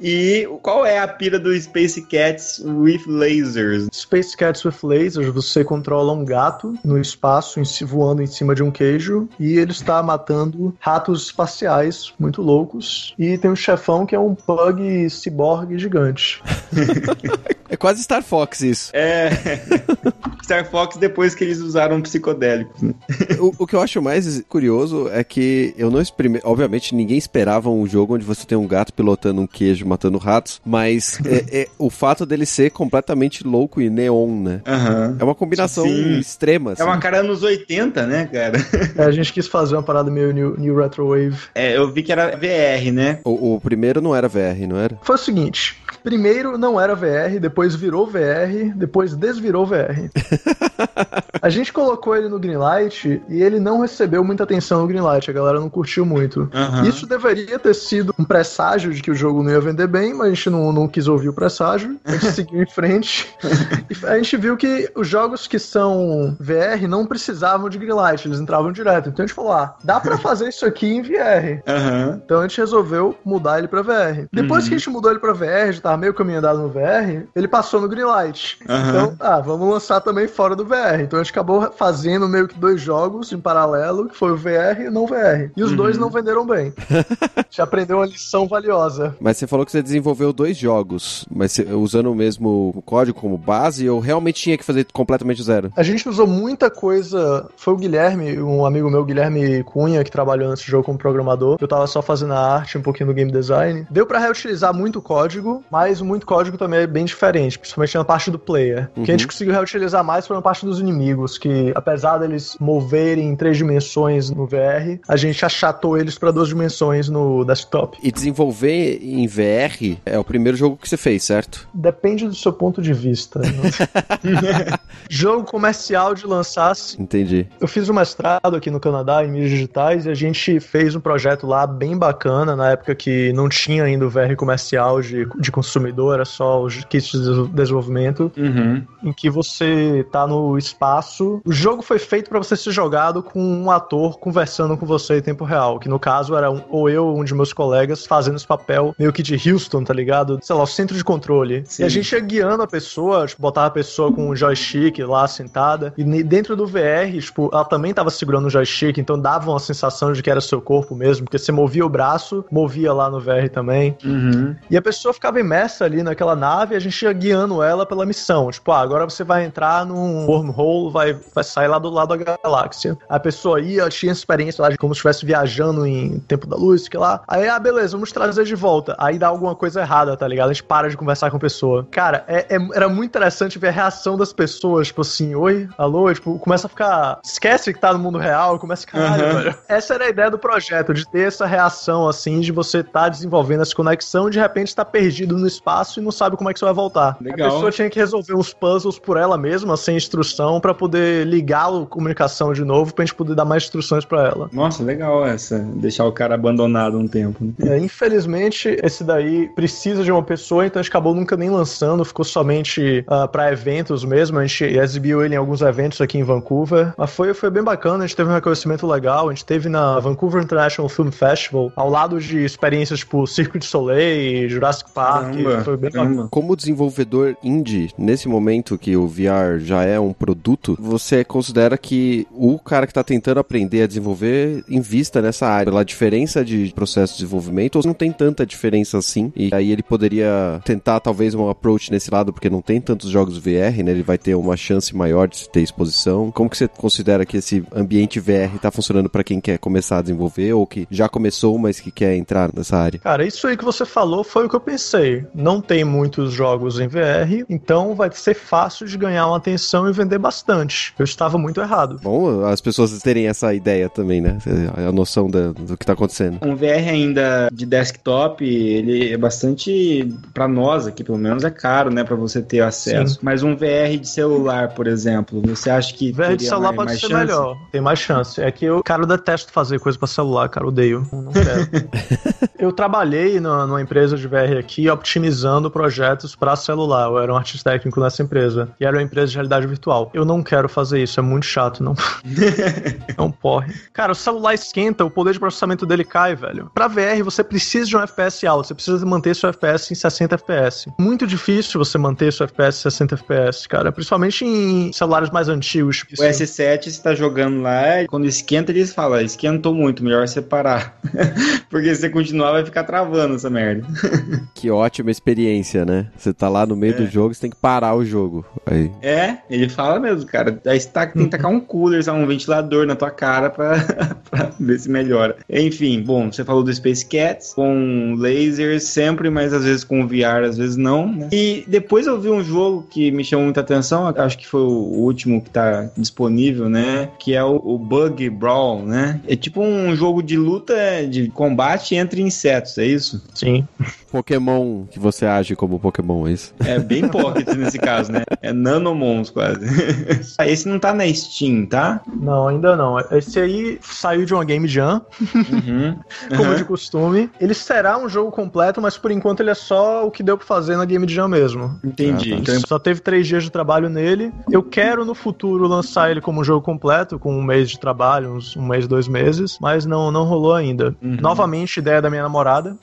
Speaker 1: E qual é a pira do Space Cats with Lasers?
Speaker 4: Space Cats with Lasers, você controla um gato no espaço, voando em cima de um queijo, e ele está matando ratos espaciais muito loucos. E tem um chefão que é um pug ciborgue gigante.
Speaker 2: É quase Star Fox isso.
Speaker 1: É. (laughs) Star Fox depois que eles usaram psicodélicos, né?
Speaker 2: o, o que eu acho mais curioso é que eu não experimentei. Obviamente, ninguém esperava um jogo onde você tem um gato pilotando um queijo matando ratos, mas é, (laughs) é o fato dele ser completamente louco e neon, né?
Speaker 1: Aham.
Speaker 2: É uma combinação
Speaker 1: Sim.
Speaker 2: extrema.
Speaker 1: É
Speaker 2: assim.
Speaker 1: uma cara anos 80, né, cara?
Speaker 4: É, a gente quis fazer uma parada meio new, new retro wave.
Speaker 1: É, eu vi que era VR, né?
Speaker 2: O, o primeiro não era VR, não era?
Speaker 4: Foi o seguinte: primeiro não era VR, depois virou VR, depois desvirou VR. (laughs) A gente colocou ele no Greenlight e ele não recebeu muita atenção no Greenlight, a galera não curtiu muito.
Speaker 1: Aham.
Speaker 4: Isso deveria ter sido um presságio de que o jogo não ia vender bem, mas a gente não, não quis ouvir o presságio, a gente (laughs) seguiu em frente. E a gente viu que os jogos que são VR não precisavam de Greenlight, eles entravam direto. Então a gente falou: ah, dá pra (laughs) fazer isso aqui em VR.
Speaker 1: Aham.
Speaker 4: Então a gente resolveu mudar ele pra VR. Depois
Speaker 1: Uhum.
Speaker 4: que a gente mudou ele pra VR, já tava meio caminho andado no VR, ele passou no Greenlight.
Speaker 1: Aham.
Speaker 4: Então, ah, vamos lançar também fora do VR. Então a gente acabou fazendo meio que dois jogos em paralelo, que foi o VR e o não VR. E os dois
Speaker 1: Uhum.
Speaker 4: não venderam bem. (laughs) a gente aprendeu uma lição valiosa.
Speaker 2: Mas você falou que você desenvolveu dois jogos, mas você- usando o mesmo código como base, ou realmente tinha que fazer completamente zero?
Speaker 4: A gente usou muita coisa. Foi o Guilherme, um amigo meu, Guilherme Cunha, que trabalhou nesse jogo como programador. Eu tava só fazendo a arte, um pouquinho do game design. Deu pra reutilizar muito código, mas muito código também é bem diferente, principalmente na parte do player. O que a gente conseguiu reutilizar mais foi na parte dos inimigos, que apesar deles moverem em três dimensões no VR, a gente achatou eles pra duas dimensões no desktop.
Speaker 2: E desenvolver em VR é o primeiro jogo que você fez, certo?
Speaker 4: Depende do seu ponto de vista. né? (laughs) Jogo comercial de lançar.
Speaker 2: Entendi.
Speaker 4: Eu fiz um mestrado aqui no Canadá em mídias digitais e a gente fez um projeto lá bem bacana na época que não tinha ainda o VR comercial de, de consumidor, era só os kits de desenvol- desenvolvimento,
Speaker 1: Uhum.
Speaker 4: em que você tá no espaço. O jogo foi feito para você ser jogado com um ator conversando com você em tempo real, que no caso era um, ou eu ou um de meus colegas fazendo esse papel meio que de Houston, tá ligado? Sei lá, o centro de controle.
Speaker 1: Sim.
Speaker 4: E a gente ia guiando a pessoa, tipo, botava a pessoa com um joystick lá sentada, e dentro do VR, tipo, ela também tava segurando o joystick, então dava uma sensação de que era seu corpo mesmo, porque você movia o braço, movia lá no VR também.
Speaker 1: Uhum.
Speaker 4: E a pessoa ficava imersa ali naquela nave e a gente ia guiando ela pela missão. Tipo, ah, agora você vai entrar num wormhole, vai, vai sair lá do lado da galáxia. A pessoa ia, tinha experiência lá de como se estivesse viajando em tempo da luz, que lá. Aí, ah, beleza, vamos trazer de volta. Aí dá alguma coisa errada, tá ligado? A gente para de conversar com a pessoa. Cara, é- é- era muito interessante ver a reação das pessoas, tipo assim, oi, alô, tipo, começa a ficar. Esquece que tá no mundo real, começa a caralho, velho. Essa era a ideia do projeto, de ter essa reação, assim, de você estar desenvolvendo essa conexão e de repente estar perdido no espaço e não sabe como é que você vai voltar.
Speaker 1: Legal.
Speaker 4: A pessoa tinha que resolver uns puzzles por ela mesma, sem instrução, pra poder ligar a comunicação de novo, pra gente poder dar mais instruções pra ela.
Speaker 1: Nossa, legal essa. Deixar o cara abandonado um tempo. né?
Speaker 4: É, infelizmente, esse daí precisa de uma pessoa, então a gente acabou nunca nem lançando, ficou somente ah, pra eventos mesmo. A gente exibiu ele em alguns eventos aqui em Vancouver. Mas foi, foi bem bacana, a gente teve um reconhecimento legal. A gente teve na Vancouver International Film Festival, ao lado de experiências tipo Cirque du Soleil, Jurassic Park.
Speaker 1: Caramba,
Speaker 4: foi bem
Speaker 1: caramba.
Speaker 2: Como desenvolvedor indie, nesse momento que o VR já é um produto, você considera que o cara que está tentando aprender a desenvolver invista nessa área pela diferença de processo de desenvolvimento ou não tem tanta diferença assim? E aí ele poderia tentar talvez um approach nesse lado porque não tem tantos jogos VR, né? Ele vai ter uma chance maior de ter exposição. Como que você considera que esse ambiente VR está funcionando para quem quer começar a desenvolver ou que já começou, mas que quer entrar nessa área?
Speaker 4: Cara, isso aí que você falou foi o que eu pensei. Não tem muitos jogos em VR, então vai ser fácil de ganhar uma atenção e vender bastante. Eu estava muito errado.
Speaker 2: Bom, as pessoas terem essa ideia também, né? A noção da- do que tá acontecendo.
Speaker 1: Um VR ainda de desktop, ele é bastante, pra nós aqui pelo menos, é caro, né, Pra você ter acesso.
Speaker 4: Sim.
Speaker 1: Mas um VR de celular, por exemplo, você acha que
Speaker 4: VR de celular
Speaker 1: mais,
Speaker 4: pode
Speaker 1: mais
Speaker 4: ser
Speaker 1: chance?
Speaker 4: melhor. Tem mais chance. É que eu, cara, eu detesto fazer coisa pra celular, cara. Odeio. Eu Não quero. (laughs) eu trabalhei numa, numa empresa de VR aqui, optimizando projetos pra celular. Eu era um artista técnico nessa empresa. E era uma empresa de realidade virtual. Eu não quero fazer isso. É muito chato. Não, não (laughs) porre. Cara, o celular esquenta, o poder de processamento dele cai, velho. Pra VR, você precisa de um FPS alto. Você precisa manter seu FPS em 60 FPS. Muito difícil você manter seu FPS em 60 FPS, cara. Principalmente em celulares mais antigos.
Speaker 1: O S7 você tá jogando lá, quando esquenta, eles falam, esquentou muito, melhor você parar. (laughs) Porque se você continuar, vai ficar travando essa merda.
Speaker 2: Que ótima experiência, né? Você tá lá no meio do jogo, você tem que parar o jogo. Aí.
Speaker 1: É, ele fala mesmo, cara. Aí você tá, tem que tacar um cooler, sabe, um ventilador na tua cara pra, (laughs) pra ver se melhora. Enfim, bom, você falou do Space Cats, com lasers sempre, mas às vezes com VR, às vezes não, né? E depois eu vi um jogo que me chamou muita atenção, acho que foi o último que tá disponível, né? Que é o, o Bug Brawl, né? É tipo um jogo de luta, de combate entre insetos, é isso?
Speaker 4: Sim.
Speaker 2: Pokémon que você age como Pokémon, é isso?
Speaker 1: É bem (laughs) pocket nesse caso, né? É Nanomons quase. (laughs) Esse não tá na Steam, tá?
Speaker 4: Não, ainda não. Esse aí saiu de uma Game Jam,
Speaker 1: Uhum. (laughs)
Speaker 4: como
Speaker 1: Uhum.
Speaker 4: de costume. Ele será um jogo completo, mas por enquanto ele é só o que deu pra fazer na Game Jam mesmo.
Speaker 1: Entendi.
Speaker 2: Ah, tá.
Speaker 1: Então,
Speaker 4: Só teve três dias de trabalho nele. Eu quero no futuro lançar ele como um jogo completo, com um mês de trabalho, uns um mês, dois meses, mas não, não rolou ainda.
Speaker 1: Uhum.
Speaker 4: Novamente, ideia da minha namorada.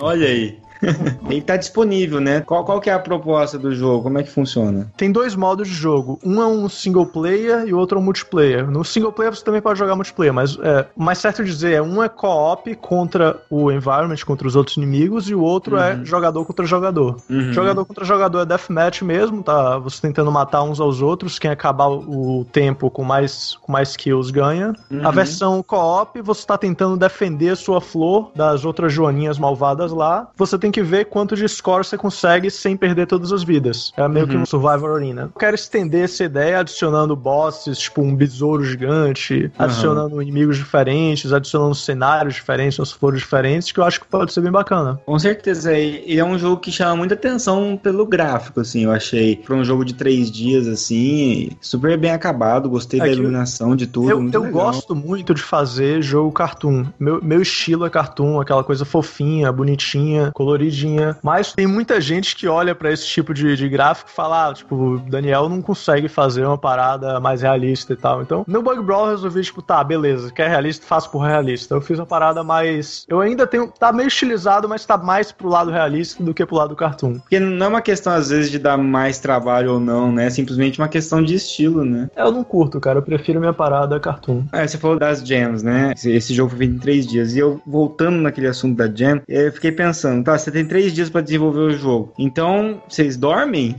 Speaker 1: olha aí. (laughs) Ele tá disponível, né? Qual, qual que é a proposta do jogo? Como é que funciona?
Speaker 4: Tem dois modos de jogo. Um é um single player e o outro é um multiplayer. No single player você também pode jogar multiplayer, mas é, mais certo dizer é um é co-op contra o environment, contra os outros inimigos, e o outro é jogador contra jogador.
Speaker 1: Uhum.
Speaker 4: Jogador contra jogador é deathmatch mesmo, tá? Você tentando matar uns aos outros. Quem acabar o tempo com mais, com mais kills ganha.
Speaker 1: Uhum.
Speaker 4: A versão co-op, você tá tentando defender a sua flor das outras joaninhas malvadas lá. Você tem que ver quanto de score você consegue sem perder todas as vidas. É meio que um Survivor Arena. Eu quero estender essa ideia adicionando bosses, tipo um besouro gigante, adicionando inimigos diferentes, adicionando cenários diferentes, umas flores diferentes, que eu acho que pode ser bem bacana.
Speaker 1: Com certeza, e é um jogo que chama muita atenção pelo gráfico, assim, eu achei. Foi um jogo de três dias, assim, super bem acabado, gostei
Speaker 4: É
Speaker 1: da iluminação, de tudo.
Speaker 4: Eu, eu gosto muito de fazer jogo cartoon. Meu, meu estilo é cartoon, aquela coisa fofinha, bonitinha, coloridinha. Mas tem muita gente que olha pra esse tipo de, de gráfico e fala, ah, tipo, o Daniel não consegue fazer uma parada mais realista e tal. Então, no Bug Brawl eu resolvi, tipo, tá, beleza, quer realista, faço por realista. Eu fiz uma parada mais. Eu ainda tenho. Tá meio estilizado, mas tá mais pro lado realista do que pro lado cartoon.
Speaker 1: Porque não é uma questão, às vezes, de dar mais trabalho ou não, né? É simplesmente uma questão de estilo, né?
Speaker 4: Eu não curto, cara. Eu prefiro minha parada cartoon.
Speaker 1: É, você falou das gems, né? Esse, esse jogo foi feito em três dias. E eu, voltando naquele assunto da gem, eu fiquei pensando, tá, você tem três dias pra desenvolver o jogo. Então, vocês dormem?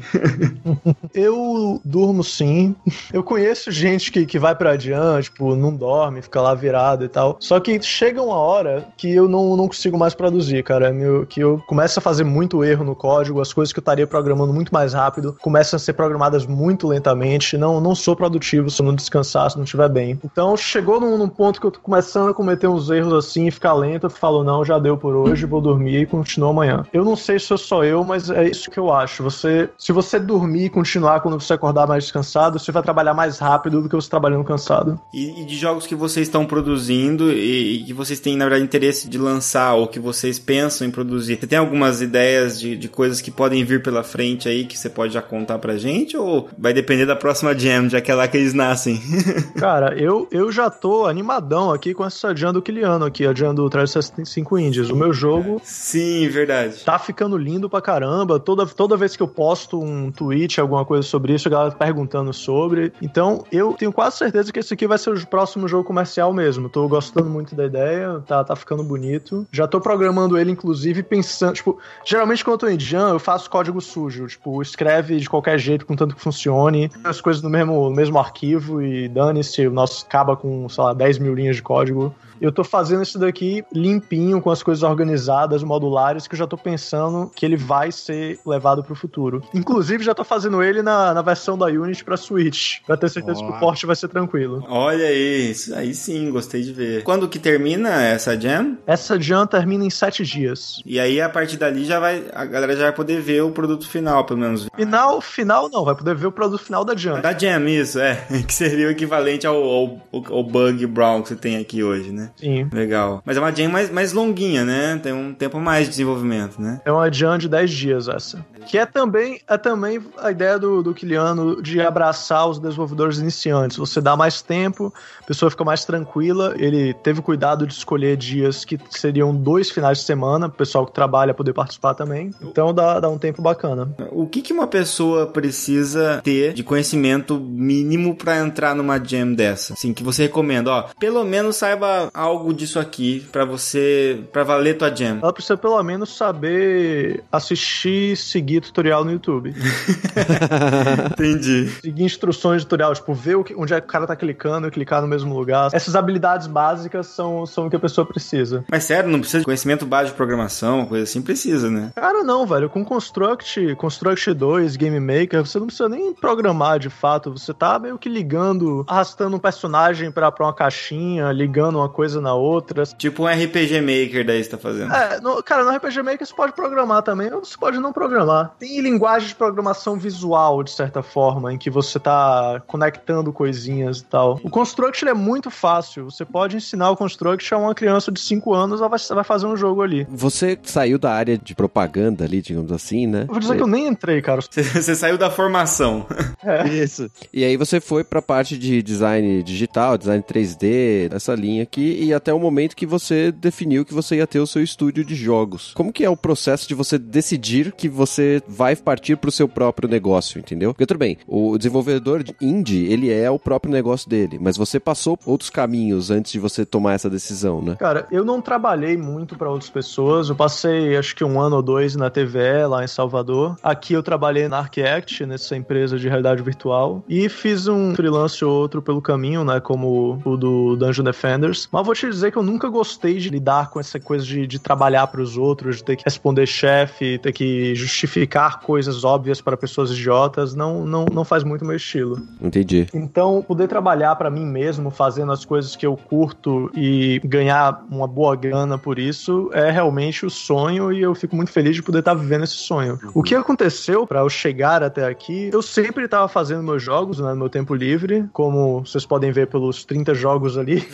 Speaker 1: (laughs)
Speaker 4: Eu durmo sim. Eu conheço gente que, que vai pra adiante, tipo, não dorme, fica lá virado e tal. Só que chega uma hora que eu não, não consigo mais produzir, cara. Meu, que eu começo a fazer muito erro no código, as coisas que eu estaria programando muito mais rápido começam a ser programadas muito lentamente. Não, não sou produtivo se eu não descansar, se não estiver bem. Então chegou num, num ponto que eu tô começando a cometer uns erros assim, ficar lento. Eu falo, não, já deu por hoje, vou dormir e continuo amanhã. Eu não sei se sou só eu, mas é isso que eu acho. Você, se você dormir e continuar quando você acordar mais descansado, você vai trabalhar mais rápido do que você trabalhando cansado.
Speaker 1: E, e de jogos que vocês estão produzindo e, e que vocês têm, na verdade, interesse de lançar ou que vocês pensam em produzir, você tem algumas ideias de, de coisas que podem vir pela frente aí que você pode já contar pra gente? Ou vai depender da próxima jam, já que é lá que eles nascem? (laughs)
Speaker 4: Cara, eu, eu já tô animadão aqui com essa jam do Kiliano aqui, a jam do 365 Indies. O meu jogo
Speaker 1: Sim, verdade.
Speaker 4: Tá ficando lindo pra caramba. Toda, toda vez que eu posto um tweet, alguma coisa sobre isso, a galera perguntando sobre. Então, eu tenho quase certeza que esse aqui vai ser o próximo jogo comercial mesmo. Tô gostando muito da ideia, tá, tá ficando bonito. Já tô programando ele, inclusive, pensando. Tipo, geralmente quando eu tô em Jam, eu faço código sujo. Tipo, escreve de qualquer jeito, contanto que funcione. As coisas no mesmo, no mesmo arquivo e dane-se, o nosso acaba com, sei lá, 10 mil linhas de código. Eu tô fazendo isso daqui limpinho, com as coisas organizadas, modulares, que eu já tô pensando que ele vai ser levado pro futuro. Inclusive, já tô fazendo ele na, na versão da Unity pra Switch, pra ter certeza que o porte vai ser tranquilo.
Speaker 1: Olha aí, isso aí sim, gostei de ver. Quando que termina essa jam?
Speaker 4: Essa jam termina em sete dias.
Speaker 1: E aí a partir dali já vai, a galera já vai poder ver o produto final, pelo menos.
Speaker 4: Final, final não, vai poder ver o produto final da jam.
Speaker 1: Da jam, isso, é. (laughs) Que seria o equivalente ao, ao, ao bug brown que você tem aqui hoje, né?
Speaker 4: Sim.
Speaker 1: Legal. Mas é uma jam mais, mais longuinha, né? Tem um tempo mais de desenvolvimento, né?
Speaker 4: É uma jam de 10 dias essa. Que é também, é também a ideia do, do Kiliano de abraçar os desenvolvedores iniciantes. Você dá mais tempo, a pessoa fica mais tranquila. Ele teve o cuidado de escolher dias que seriam dois finais de semana, pro pessoal que trabalha poder participar também. Então dá, dá um tempo bacana.
Speaker 1: O que, que uma pessoa precisa ter de conhecimento mínimo pra entrar numa jam dessa? Assim, que você recomenda, ó, pelo menos saiba algo disso aqui pra você, pra valer tua jam.
Speaker 4: Ela precisa pelo menos saber assistir e seguir tutorial no YouTube. (laughs)
Speaker 1: Entendi.
Speaker 4: seguir instruções de tutorial, tipo, ver o que- onde é que o cara tá clicando e clicar no mesmo lugar. Essas habilidades básicas são, são o que a pessoa precisa.
Speaker 1: Mas sério, não precisa de conhecimento básico de programação, coisa assim, precisa, né?
Speaker 4: Cara, não, velho. Com Construct, Construct 2, Game Maker, você não precisa nem programar de fato. Você tá meio que ligando, arrastando um personagem pra, pra uma caixinha, ligando uma coisa na outra.
Speaker 1: Tipo um RPG Maker daí você tá fazendo.
Speaker 4: É, no- cara, no RPG Maker você pode programar também, ou você pode não programar. Tem linguagem de programação visual, de certa forma, em que você tá conectando coisinhas e tal. O Construct é muito fácil. Você pode ensinar o Construct a uma criança de 5 anos, ela vai, vai fazer um jogo ali.
Speaker 2: Você saiu da área de propaganda ali, digamos assim, né?
Speaker 4: Eu vou dizer que eu nem entrei, cara.
Speaker 1: Você, você saiu da formação. (laughs)
Speaker 2: Isso. E aí você foi pra parte de design digital, design 3D, essa linha aqui, e até o momento que você definiu que você ia ter o seu estúdio de jogos. Como que é o processo de você decidir que você vai partir pro seu próprio negócio, entendeu? Porque tudo bem, o desenvolvedor indie, ele é o próprio negócio dele, mas você passou outros caminhos antes de você tomar essa decisão, né?
Speaker 4: Cara, eu não trabalhei muito pra outras pessoas. Eu passei acho que um ano ou dois na TVE lá em Salvador. Aqui eu trabalhei na Arcact, nessa empresa de realidade virtual. E fiz um freelance ou outro pelo caminho, né? Como o do Dungeon Defenders. Mas vou te dizer que eu nunca gostei de lidar com essa coisa de, de trabalhar pros outros, de ter que responder chefe, ter que justificar coisas óbvias para pessoas idiotas. Não, não, não faz muito meu estilo.
Speaker 2: Entendi.
Speaker 4: Então, poder trabalhar pra mim mesmo, fazendo as coisas que eu curto e ganhar uma boa grana por isso, é realmente o sonho e eu fico muito feliz de poder estar vivendo esse sonho. O que aconteceu pra eu chegar até aqui? Eu sempre estava fazendo meus jogos né, no meu tempo livre, como vocês podem ver pelos 30 jogos ali.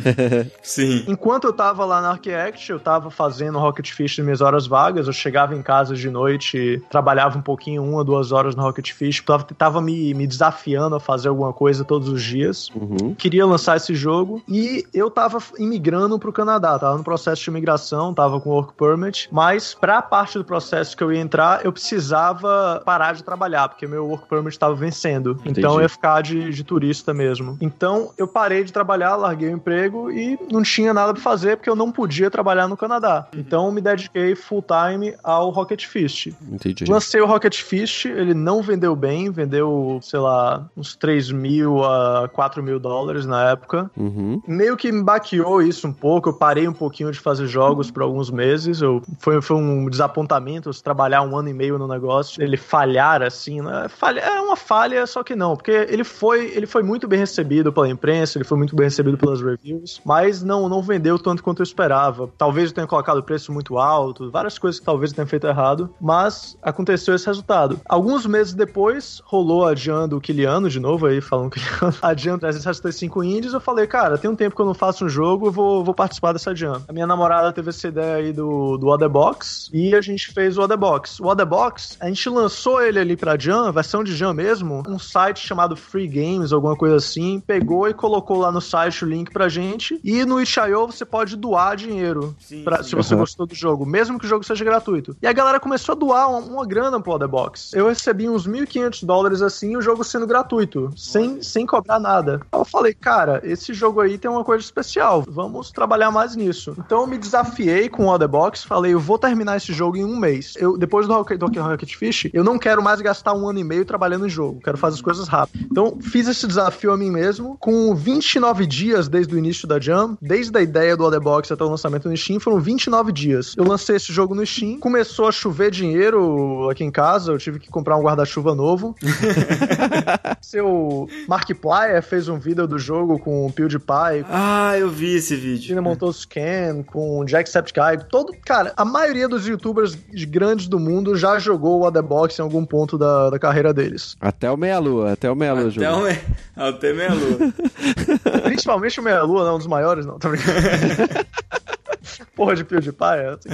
Speaker 4: (laughs)
Speaker 1: Sim.
Speaker 4: Enquanto eu tava lá na Arcact, eu tava fazendo Rocket Fish nas minhas horas vagas, eu chegava em casa de noite, trabalhava um pouquinho, uma, duas horas no Rocket Fish, tava, tava me, me desafiando a fazer alguma coisa todos os dias.
Speaker 2: Uhum.
Speaker 4: Queria lançar esse jogo e eu tava imigrando pro Canadá, tava no processo de imigração, tava com work permit, mas pra parte do processo que eu ia entrar, eu precisava parar de trabalhar, porque meu work permit tava vencendo. Então eu ia ficar de, de turista mesmo. Então eu parei de trabalhar, larguei o emprego e não tinha nada pra fazer porque eu não podia trabalhar no Canadá. Então me dediquei full time ao Rocket Fist.
Speaker 2: Entendi.
Speaker 4: Lancei o Rocket Fist, ele não vendeu bem, vendeu, sei lá, uns 3 mil a 4 mil dólares na época.
Speaker 2: Uhum.
Speaker 4: Meio que me baqueou isso um pouco, eu parei um pouquinho de fazer jogos por alguns meses, eu, foi, foi um desapontamento trabalhar um ano e meio no negócio, ele falhar assim, né? Falha, é uma falha, só que não, porque ele foi, ele foi muito bem recebido pela imprensa, ele foi muito bem recebido pelas reviews, mas não, não vendeu tanto quanto eu esperava. Talvez eu tenha colocado o preço muito alto, várias coisas que talvez eu tenha feito errado, mas aconteceu esse resultado. Alguns meses depois, rolou a Jean do Kiliano, de novo aí, falando (laughs) Kiliano, a Jean 365 Indies, eu falei, cara, tem um tempo que eu não faço um jogo, eu vou, vou participar dessa Jean. A minha namorada teve essa ideia aí do, do Otherbox, e a gente fez o Otherbox. O Otherbox, a gente lançou ele ali pra Jean, versão de Jean mesmo, um site chamado Free Games, alguma coisa assim, pegou e colocou lá no site o link pra gente, e no itch.io você pode doar dinheiro,
Speaker 1: Sim,
Speaker 4: pra-
Speaker 1: sim.
Speaker 4: se você
Speaker 2: Uhum.
Speaker 4: gostou do jogo, mesmo que o jogo seja gratuito. E a galera começou a doar uma, uma grana pro Otherbox. Eu recebi uns 1.500 dólares assim, o jogo sendo gratuito, sem, sem cobrar nada. Eu falei, cara, esse jogo aí tem uma coisa especial, vamos trabalhar mais nisso. Então eu me desafiei com o Otherbox, falei, eu vou terminar esse jogo em um mês. Eu, depois do Rocket, do Rocket Fish, eu não quero mais gastar um ano e meio trabalhando em jogo, quero fazer as coisas rápido. Então fiz esse desafio a mim mesmo, com 29 dias desde o início da Jam, desde a ideia do Otherbox até o lançamento no Steam, foram 29 dias. Eu lancei esse jogo no Steam. Começou a chover dinheiro aqui em casa, eu tive que comprar um guarda-chuva novo. (laughs) Seu Markiplier fez um vídeo do jogo com o PewDiePie,
Speaker 1: Ah, eu vi esse vídeo.
Speaker 4: Tina montou Scan, com Jacksepticeye, todo, cara, a maioria dos youtubers grandes do mundo já jogou o The Box em algum ponto da, da carreira deles.
Speaker 2: Até o meia-lua, até o meia-lua
Speaker 1: Até,
Speaker 2: jogo.
Speaker 1: o me... Até meia lua. (laughs)
Speaker 4: Principalmente o Meia Lua, não um dos maiores, não, tá brincando. (laughs) Porra de PewDiePie, é assim.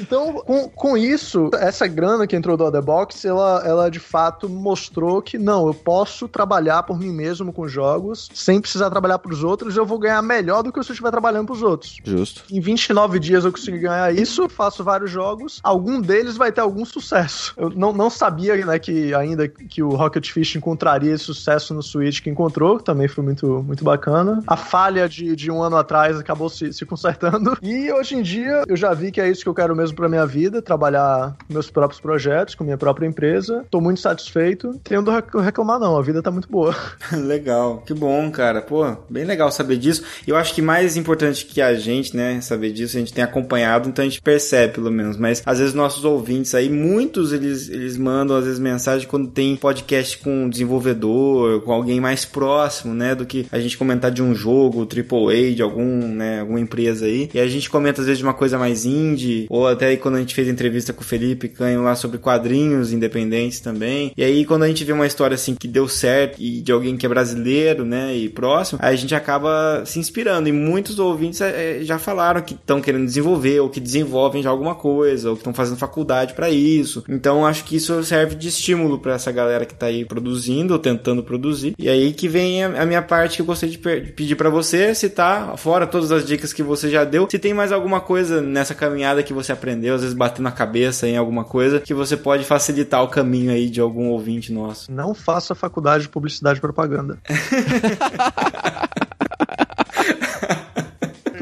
Speaker 4: Então, com, com isso, essa grana que entrou do Other Box, ela, ela de fato mostrou que não, eu posso trabalhar por mim mesmo com jogos, sem precisar trabalhar pros outros, eu vou ganhar melhor do que se eu estiver trabalhando pros outros.
Speaker 2: Justo.
Speaker 4: Em 29 dias eu consegui ganhar isso, faço vários jogos, algum deles vai ter algum sucesso. Eu não, não sabia, né, que ainda que o Rocket Fish encontraria esse sucesso no Switch que encontrou, que também foi muito, muito bacana. A falha de, de um ano atrás acabou se, se consertando. E hoje em dia eu já vi que é isso que eu quero mesmo pra minha vida, trabalhar meus próprios projetos, com minha própria empresa. Tô muito satisfeito. Tenho do rec- reclamar não, a vida tá muito boa. (laughs)
Speaker 1: legal, que bom, cara. Pô, bem legal saber disso. E eu acho que mais importante que a gente, né, saber disso, a gente tem acompanhado, então a gente percebe pelo menos. Mas às vezes nossos ouvintes aí, muitos eles, eles mandam às vezes mensagem quando tem podcast com um desenvolvedor, com alguém mais próximo, né, do que a gente comentar de um jogo, AAA, de algum, né, alguma empresa aí. E a gente comenta às vezes de uma coisa mais indie, ou até quando a gente fez entrevista com o Felipe Canho lá sobre quadrinhos independentes também. E aí quando a gente vê uma história assim que deu certo e de alguém que é brasileiro, né, e próximo, a gente acaba se inspirando. E muitos ouvintes eh, já falaram que estão querendo desenvolver ou que desenvolvem já alguma coisa ou que estão fazendo faculdade para isso. Então acho que isso serve de estímulo para essa galera que tá aí produzindo ou tentando produzir. E aí que vem a, minha parte que eu gostaria de pedir para você, tá fora todas as dicas que você já deu, se tem mais alguma coisa nessa caminhada que você aprendeu, às vezes batendo a cabeça em alguma coisa, que você pode facilitar o caminho aí de algum ouvinte nosso.
Speaker 4: Não faça faculdade de publicidade e propaganda. (laughs)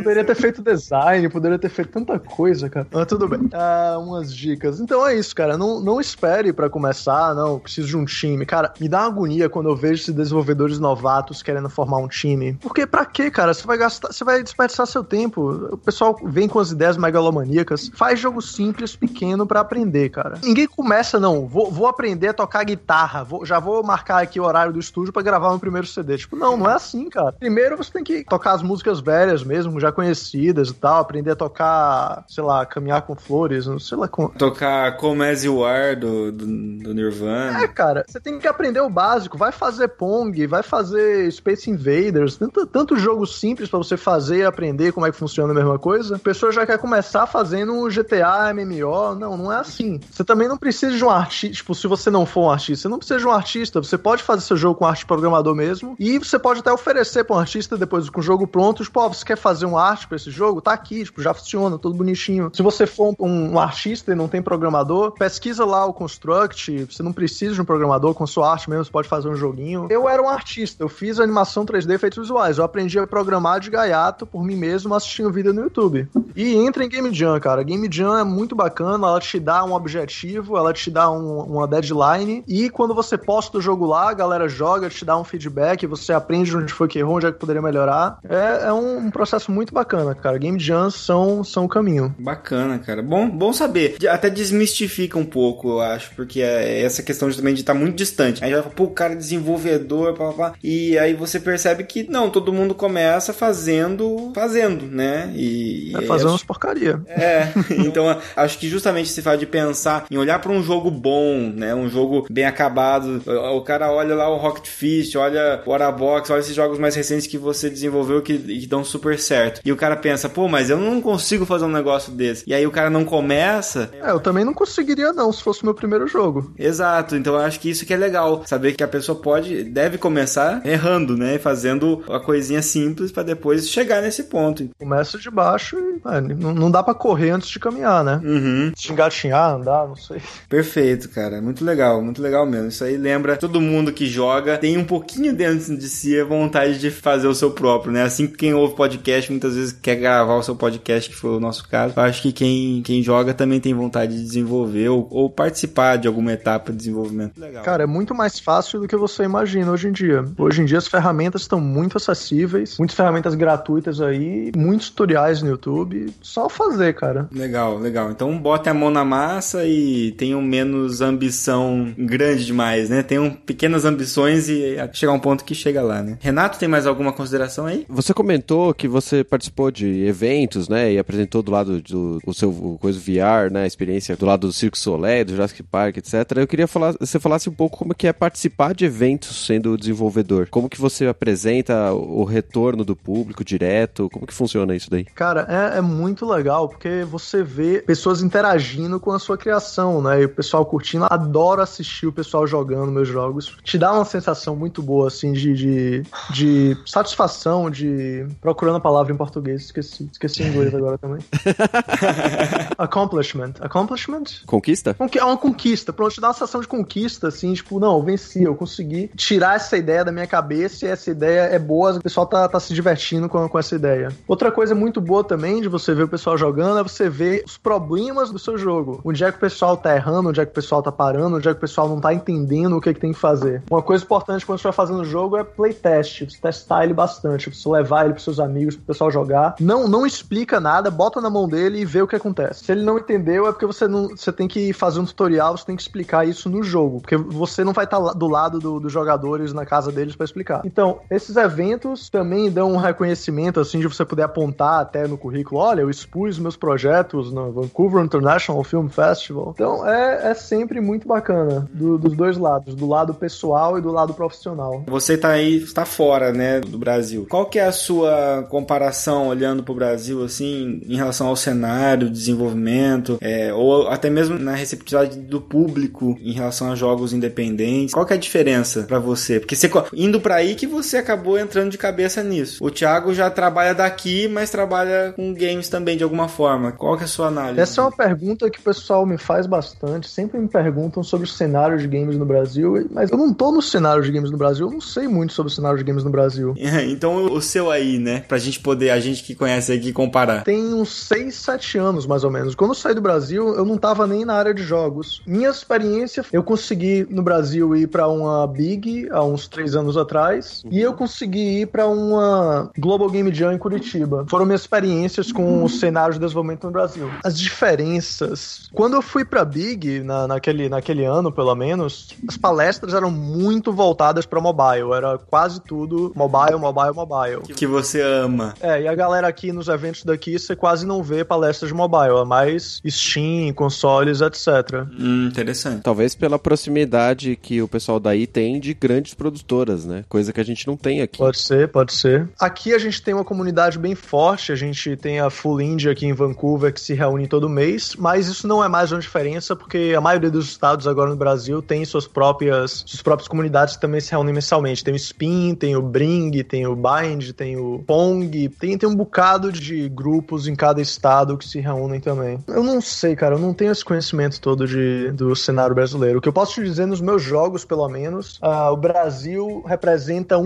Speaker 4: Poderia ter feito design, poderia ter feito tanta coisa, cara. Mas tudo bem. Ah, umas dicas. Então é isso, cara. Não, não espere pra começar, não. Preciso de um time. Cara, me dá agonia quando eu vejo esses desenvolvedores novatos querendo formar um time. Porque pra quê, cara? Você vai gastar, você vai desperdiçar seu tempo. O pessoal vem com as ideias megalomaníacas. Faz jogo simples, pequeno pra aprender, cara. Ninguém começa, não. Vou, vou aprender a tocar guitarra. Vou- já vou marcar aqui o horário do estúdio pra gravar meu primeiro CD. Tipo, não, não é assim, cara. Primeiro você tem que tocar as músicas velhas mesmo, já conhecidas e tal. Aprender a tocar, sei lá, caminhar com flores, não sei lá com.
Speaker 1: Tocar Come As You Are do, do, do Nirvana.
Speaker 4: É, cara, você tem que aprender o básico. Vai fazer Pong, vai fazer Space Invaders. Tanto, tanto jogo simples pra você fazer e aprender como é que funciona a mesma coisa. A pessoa já quer começar fazendo um GTA, MMO. Não, não é assim. Você também não precisa de um artista. Tipo, se você não for um artista, você não precisa de um artista. Você pode fazer seu jogo com arte programador mesmo. E você pode até oferecer pra um artista depois com o jogo pronto. Tipo, ó, você quer fazer um arte pra esse jogo? Tá aqui, tipo, já funciona, tudo bonitinho. Se você for um, um artista e não tem programador, pesquisa lá o Construct. Você não precisa de um programador, com sua arte mesmo, você pode fazer um joguinho. Eu era um artista, eu fiz animação 3D efeitos visuais. Eu aprendi a programar de gaiato por mim mesmo assistindo vídeo no YouTube. E entra em Game Jam, cara. Game Jam é muito bacana, ela te dá um objetivo, ela te dá um- uma deadline. E quando você posta o jogo lá, a galera joga, te dá um feedback, você aprende onde foi que errou, onde é que poderia melhorar. É, é um, um processo muito bacana, cara. Game Jams são, são o caminho.
Speaker 1: Bacana, cara. Bom, bom saber. Até desmistifica um pouco, eu acho, porque é essa questão de, também de estar muito distante. Aí já fala, pô, o cara é desenvolvedor, pá, pá. E aí você percebe que não, todo mundo começa fazendo, fazendo, né? E,
Speaker 4: É fazer
Speaker 1: é-
Speaker 4: umas porcaria.
Speaker 1: É, (laughs) então acho que justamente se fala de pensar em olhar para um jogo bom, né? Um jogo bem acabado. O, o cara olha lá o Rocket Fist, olha o Arabox, olha esses jogos mais recentes que você desenvolveu que, que dão super certo. E o cara pensa, pô, mas eu não consigo fazer um negócio desse. E aí o cara não começa.
Speaker 4: É, eu também não conseguiria não se fosse o meu primeiro jogo.
Speaker 1: Exato, então eu acho que isso que é legal, saber que a pessoa pode, deve começar errando, né? Fazendo a coisinha simples para depois chegar nesse ponto.
Speaker 4: Começa de baixo e é, não, dá pra correr antes de caminhar, né?
Speaker 1: Uhum.
Speaker 4: Se engatinhar, andar, não sei.
Speaker 1: Perfeito, cara. Muito legal, muito legal mesmo. Isso aí lembra todo mundo que joga, tem um pouquinho dentro de si a vontade de fazer o seu próprio, né? Assim que quem ouve podcast muitas muitas vezes quer gravar o seu podcast, que foi o nosso caso. Eu acho que quem, quem joga também tem vontade de desenvolver ou, ou participar de alguma etapa de desenvolvimento. Legal.
Speaker 4: Cara, é muito mais fácil do que você imagina hoje em dia. Hoje em dia as ferramentas estão muito acessíveis, muitas ferramentas gratuitas aí, muitos tutoriais no YouTube. Só fazer, cara.
Speaker 1: Legal, legal. Então botem a mão na massa e tenham menos ambição grande demais, né? Tenham pequenas ambições e chegar um ponto que chega lá, né? Renato, tem mais alguma consideração aí?
Speaker 2: Você comentou que você participou de eventos, né? E apresentou do lado do o seu o coisa VR, né? A experiência do lado do Circo Soleil, do Jurassic Park, etc. Eu queria falar, você falasse um pouco como que é participar de eventos sendo desenvolvedor. Como que você apresenta o retorno do público direto? Como que funciona isso daí?
Speaker 4: Cara, é, é muito legal porque você vê pessoas interagindo com a sua criação, né? E o pessoal curtindo. Adoro assistir o pessoal jogando meus jogos. Te dá uma sensação muito boa, assim, de, de, de satisfação, de. Procurando a palavra em português, esqueci, esqueci inglês agora também. (laughs) Accomplishment. Accomplishment?
Speaker 2: Conquista?
Speaker 4: Conqui- É uma conquista. Pronto, te dá uma sensação de conquista, assim, tipo, não, eu venci, eu consegui tirar essa ideia da minha cabeça e essa ideia é boa, o pessoal tá, tá se divertindo com, com essa ideia. Outra coisa muito boa também de você ver o pessoal jogando é você ver os problemas do seu jogo. Onde é que o pessoal tá errando, onde é que o pessoal tá parando, onde é que o pessoal não tá entendendo o que, é que tem que fazer. Uma coisa importante quando você vai fazendo o jogo é playtest, você testar ele bastante, você levar ele pros seus amigos, pro pessoal jogar. Não, não explica nada, bota na mão dele e vê o que acontece. Se ele não entendeu, é porque você não. Você tem que fazer um tutorial, você tem que explicar isso no jogo. Porque você não vai estar do lado do- dos jogadores na casa deles pra explicar. Então, esses eventos também dão um reconhecimento, assim, de você poder apontar até no currículo: olha, eu expus meus projetos no Vancouver International Film Festival. Então, é, é sempre muito bacana, do- dos dois lados, do lado pessoal e do lado profissional.
Speaker 1: Você tá aí, está fora, né, do Brasil. Qual que é a sua comparação olhando pro Brasil, assim, em relação ao cenário, desenvolvimento, é, ou até mesmo na receptividade do público em relação a jogos independentes? Qual que é a diferença pra você? Porque você, indo pra aí que você acabou entrando de cabeça nisso. O Thiago já trabalha daqui, mas trabalha com games também de alguma forma. Qual que é a sua análise?
Speaker 4: Essa é uma pergunta que o pessoal me faz bastante. Sempre me perguntam sobre o cenário de games no Brasil, mas eu não tô no cenário de games no Brasil, eu não sei muito sobre o cenário de games no Brasil. (laughs)
Speaker 1: Então o seu aí, né? Pra gente poder, a gente que conhece aqui, comparar.
Speaker 4: Tem uns 6, 7 anos, mais ou menos. Quando eu saí do Brasil, eu não tava nem na área de jogos. Minha experiência, eu consegui no Brasil ir pra uma Big há uns 3 anos atrás, e eu consegui ir pra uma Global Game Jam em Curitiba. Foram minhas experiências com o cenário de desenvolvimento no Brasil. As diferenças. Quando eu fui pra Big, na, naquele, naquele ano pelo menos, as palestras eram muito voltadas pra mobile. Era quase tudo mobile, mobile, mobile.
Speaker 1: Que você ama.
Speaker 4: É, e a galera aqui nos eventos daqui, você quase não vê palestras de mobile, é mais Steam, consoles, etc.
Speaker 1: Hum, interessante.
Speaker 2: Talvez pela proximidade que o pessoal daí tem de grandes produtoras, né? Coisa que a gente não tem aqui.
Speaker 4: Pode ser, pode ser. Aqui a gente tem uma comunidade bem forte, a gente tem a Full India aqui em Vancouver que se reúne todo mês, mas isso não é mais uma diferença porque a maioria dos estados agora no Brasil tem suas próprias, suas próprias comunidades que também se reúnem mensalmente. Tem o Spin, tem o Bring, tem o Bind, tem o Pong, tem, tem um bocado de grupos em cada estado que se reúnem também. Eu não sei, cara, eu não tenho esse conhecimento todo de, do cenário brasileiro. O que eu posso te dizer nos meus jogos, pelo menos, ah, o Brasil representa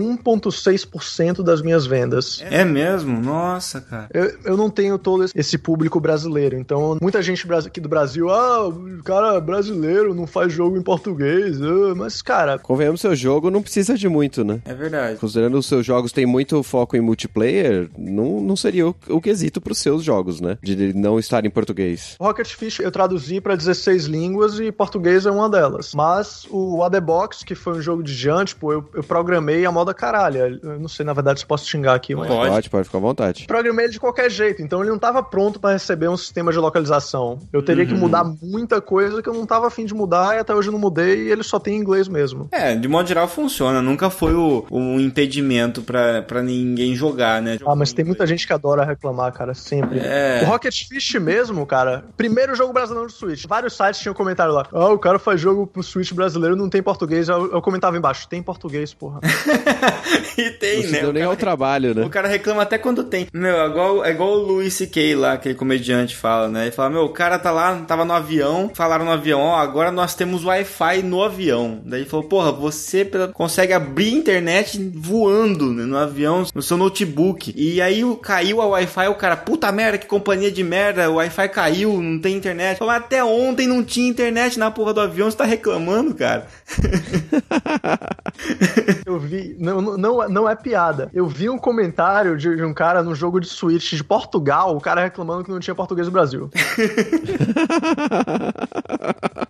Speaker 4: 1,6% das minhas vendas.
Speaker 1: É mesmo? Nossa, cara.
Speaker 4: Eu, eu não tenho todo esse- público brasileiro, então muita gente aqui do Brasil, ah, o cara brasileiro não faz jogo em português, ah", mas cara,
Speaker 2: Convenhamos, seu jogo não precisa de muito, né?
Speaker 1: É verdade.
Speaker 2: Considerando os seus jogos têm muito foco em multiplayer, não, não seria o, o quesito pros seus jogos, né? De não estar em português.
Speaker 4: Rocket Fish eu traduzi pra 16 línguas e português é uma delas. Mas o Adebox, que foi um jogo de Jant, tipo, eu, eu programei a moda caralho. Eu não sei, na verdade, se posso xingar aqui, mas.
Speaker 1: Pode.
Speaker 2: Pode, pode ficar à vontade.
Speaker 4: Programei ele de qualquer jeito, então ele não tava pronto pra receber um sistema de localização. Eu teria que mudar muita coisa que eu não tava afim de mudar e até hoje eu não mudei e ele só tem em inglês mesmo.
Speaker 1: É, de modo geral funciona. Nunca foi o, o impedimento pra, pra ninguém jogar, né?
Speaker 4: Ah, mas tem muita gente que adora reclamar, cara, sempre.
Speaker 1: É.
Speaker 4: O Rocket Fish mesmo, cara, primeiro jogo brasileiro do Switch. Vários sites tinham comentário lá. Ah, o cara faz jogo pro Switch brasileiro não tem português. Eu, eu comentava embaixo, tem português, porra. (laughs)
Speaker 1: e tem,
Speaker 2: Não se
Speaker 1: né?
Speaker 2: deu
Speaker 1: O
Speaker 2: nem
Speaker 1: cara-
Speaker 2: ao trabalho, né?
Speaker 1: O cara reclama até quando tem. Meu, é igual, é igual o Louis C.K. lá, aquele comediante fala, né? Ele fala, meu, o cara tá lá, tava no avião, falaram no avião, ó, agora nós temos Wi-Fi no avião. Daí ele falou, porra, você consegue abrir internet voando né, no avião, no seu notebook. E aí Daí o- caiu a Wi-Fi, o cara, puta merda, que companhia de merda, o Wi-Fi caiu, não tem internet. Mas até ontem não tinha internet na porra do avião, você tá reclamando, cara? (laughs)
Speaker 4: Eu vi, não, não- não, é piada. Eu vi um comentário de, de um cara no jogo de Switch de Portugal, o cara reclamando que não tinha português do Brasil. (laughs)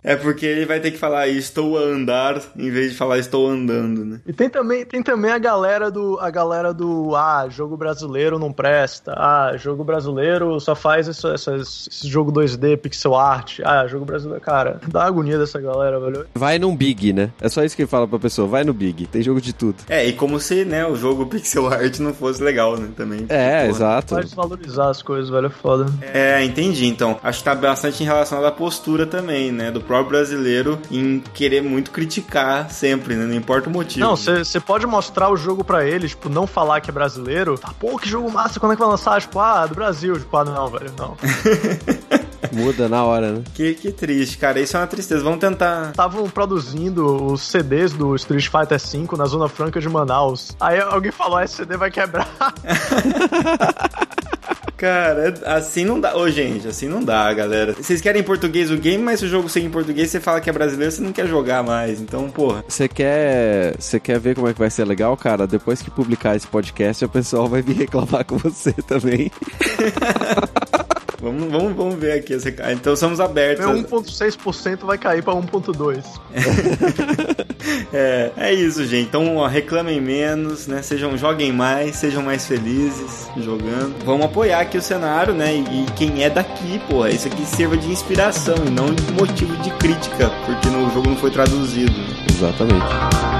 Speaker 1: É porque ele vai ter que falar estou a andar em vez de falar estou andando, né?
Speaker 4: E tem também, tem também a galera do a galera do ah, jogo brasileiro não presta. Ah, jogo brasileiro só faz esse, essas- esse jogo 2D pixel art. Ah, jogo brasileiro, cara, dá agonia dessa galera, velho.
Speaker 2: Vai num Big, né? É só isso que ele fala pra pessoa. Vai no Big. Tem jogo de tudo.
Speaker 1: É, e como se, né, o jogo pixel art não fosse legal, né, também.
Speaker 2: É,
Speaker 1: Porra.
Speaker 2: exato.
Speaker 4: Vai desvalorizar as coisas, velho, é foda.
Speaker 1: É, entendi. Então, acho que tá bastante em relação à postura também, né? Do próprio brasileiro em querer muito criticar sempre, né? Não importa o motivo.
Speaker 4: Não, você pode mostrar o jogo pra eles, tipo, não falar que é brasileiro. Tá, pô, que jogo massa, quando é que vai lançar? Tipo, ah, do Brasil. Tipo, ah, não, velho, não. (laughs)
Speaker 2: Muda na hora, né?
Speaker 1: Que, que triste, cara. Isso é uma tristeza. Vamos tentar.
Speaker 4: Estavam produzindo os CDs do Street Fighter V na Zona Franca de Manaus. Aí alguém falou, "Ah, esse CD vai quebrar. (laughs)
Speaker 1: Cara, assim não dá. Ô, gente, assim não dá, galera. Vocês querem em português o game, mas se o jogo ser em português, você fala que é brasileiro, você não quer jogar mais. Então, porra.
Speaker 2: Você quer, você quer ver como é que vai ser legal, cara? Depois que publicar esse podcast, o pessoal vai vir (laughs) reclamar com você também. (laughs)
Speaker 1: Vamos, vamos, vamos ver aqui. esse- Então somos abertos.
Speaker 4: Meu 1.6% vai cair pra 1.2. (laughs)
Speaker 1: É, é isso, gente. Então ó, reclamem menos, né? Sejam, joguem mais, sejam mais felizes jogando. Vamos apoiar aqui o cenário, né? E, e quem é daqui, pô, isso aqui sirva de inspiração e não de motivo de crítica, porque no jogo não foi traduzido. né?
Speaker 2: Exatamente.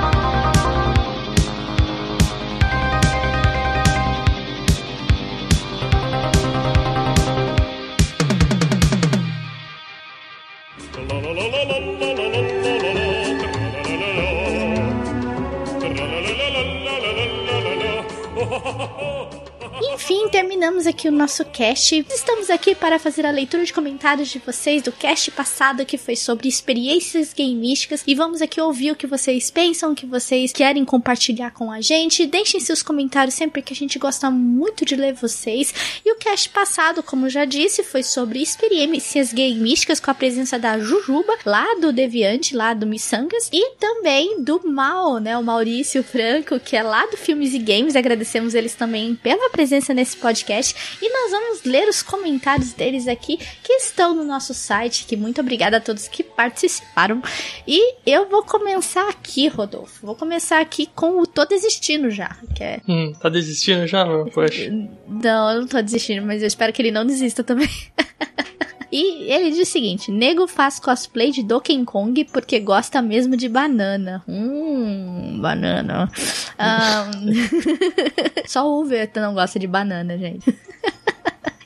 Speaker 5: Enfim, terminamos aqui o nosso cast. Estamos aqui para fazer a leitura de comentários de vocês do cast passado que foi sobre experiências gameísticas e vamos aqui ouvir o que vocês pensam, o que vocês querem compartilhar com a gente. Deixem seus comentários sempre que a gente gosta muito de ler vocês. E o cast passado, como já disse, foi sobre experiências gameísticas com a presença da Jujuba, lá do Deviante, lá do Missangas, e também do Mal, né, o Maurício Franco, que é lá do Filmes e Games. Agradecemos eles também pela presença nesse podcast e nós vamos ler os comentários deles aqui que estão no nosso site. Que muito obrigada a todos que participaram. E eu vou começar aqui, Rodolfo. Vou começar aqui com o Tô Desistindo já, que é
Speaker 6: Hum, tá desistindo já, meu? Poxa.
Speaker 5: não, eu não tô desistindo, mas eu espero que ele não desista também. (laughs) E ele diz o seguinte: Nego faz cosplay de Donkey Kong porque gosta mesmo de banana. Hum, banana. (laughs) Ahn, (laughs) Só o Verta não gosta de banana, gente. (laughs)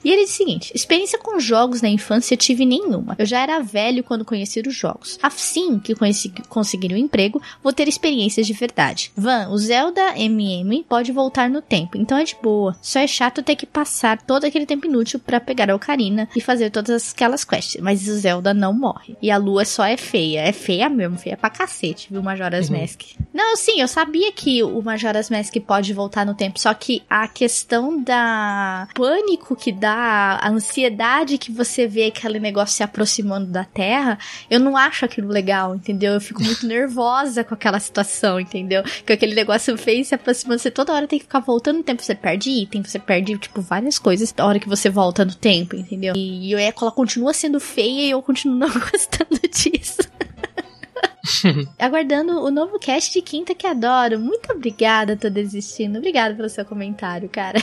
Speaker 5: E ele diz o seguinte: experiência com jogos na infância tive nenhuma. Eu já era velho quando conheci os jogos. Assim que conheci, conseguir um emprego, vou ter experiências de verdade. Van, o Zelda MM pode voltar no tempo, então é de boa. Só é chato ter que passar todo aquele tempo inútil pra pegar a Ocarina e fazer todas aquelas quests. Mas o Zelda não morre. E a lua só é feia. É feia mesmo, feia pra cacete, viu, Majora's Mask? Não, sim, eu sabia que o Majora's Mask pode voltar no tempo, só que a questão da pânico que dá, a ansiedade que você vê aquele negócio se aproximando da Terra, eu não acho aquilo legal, entendeu? Eu fico muito (laughs) nervosa com aquela situação, entendeu? Que aquele negócio fez se aproximando, você toda hora tem que ficar voltando no tempo, você perde item, você perde, tipo, várias coisas na hora que você volta no tempo, entendeu? E eu, ela continua sendo feia e eu continuo (laughs) não gostando disso. (laughs) Aguardando o novo cast de quinta que adoro. Muito obrigada, tô desistindo. Obrigada pelo seu comentário, cara.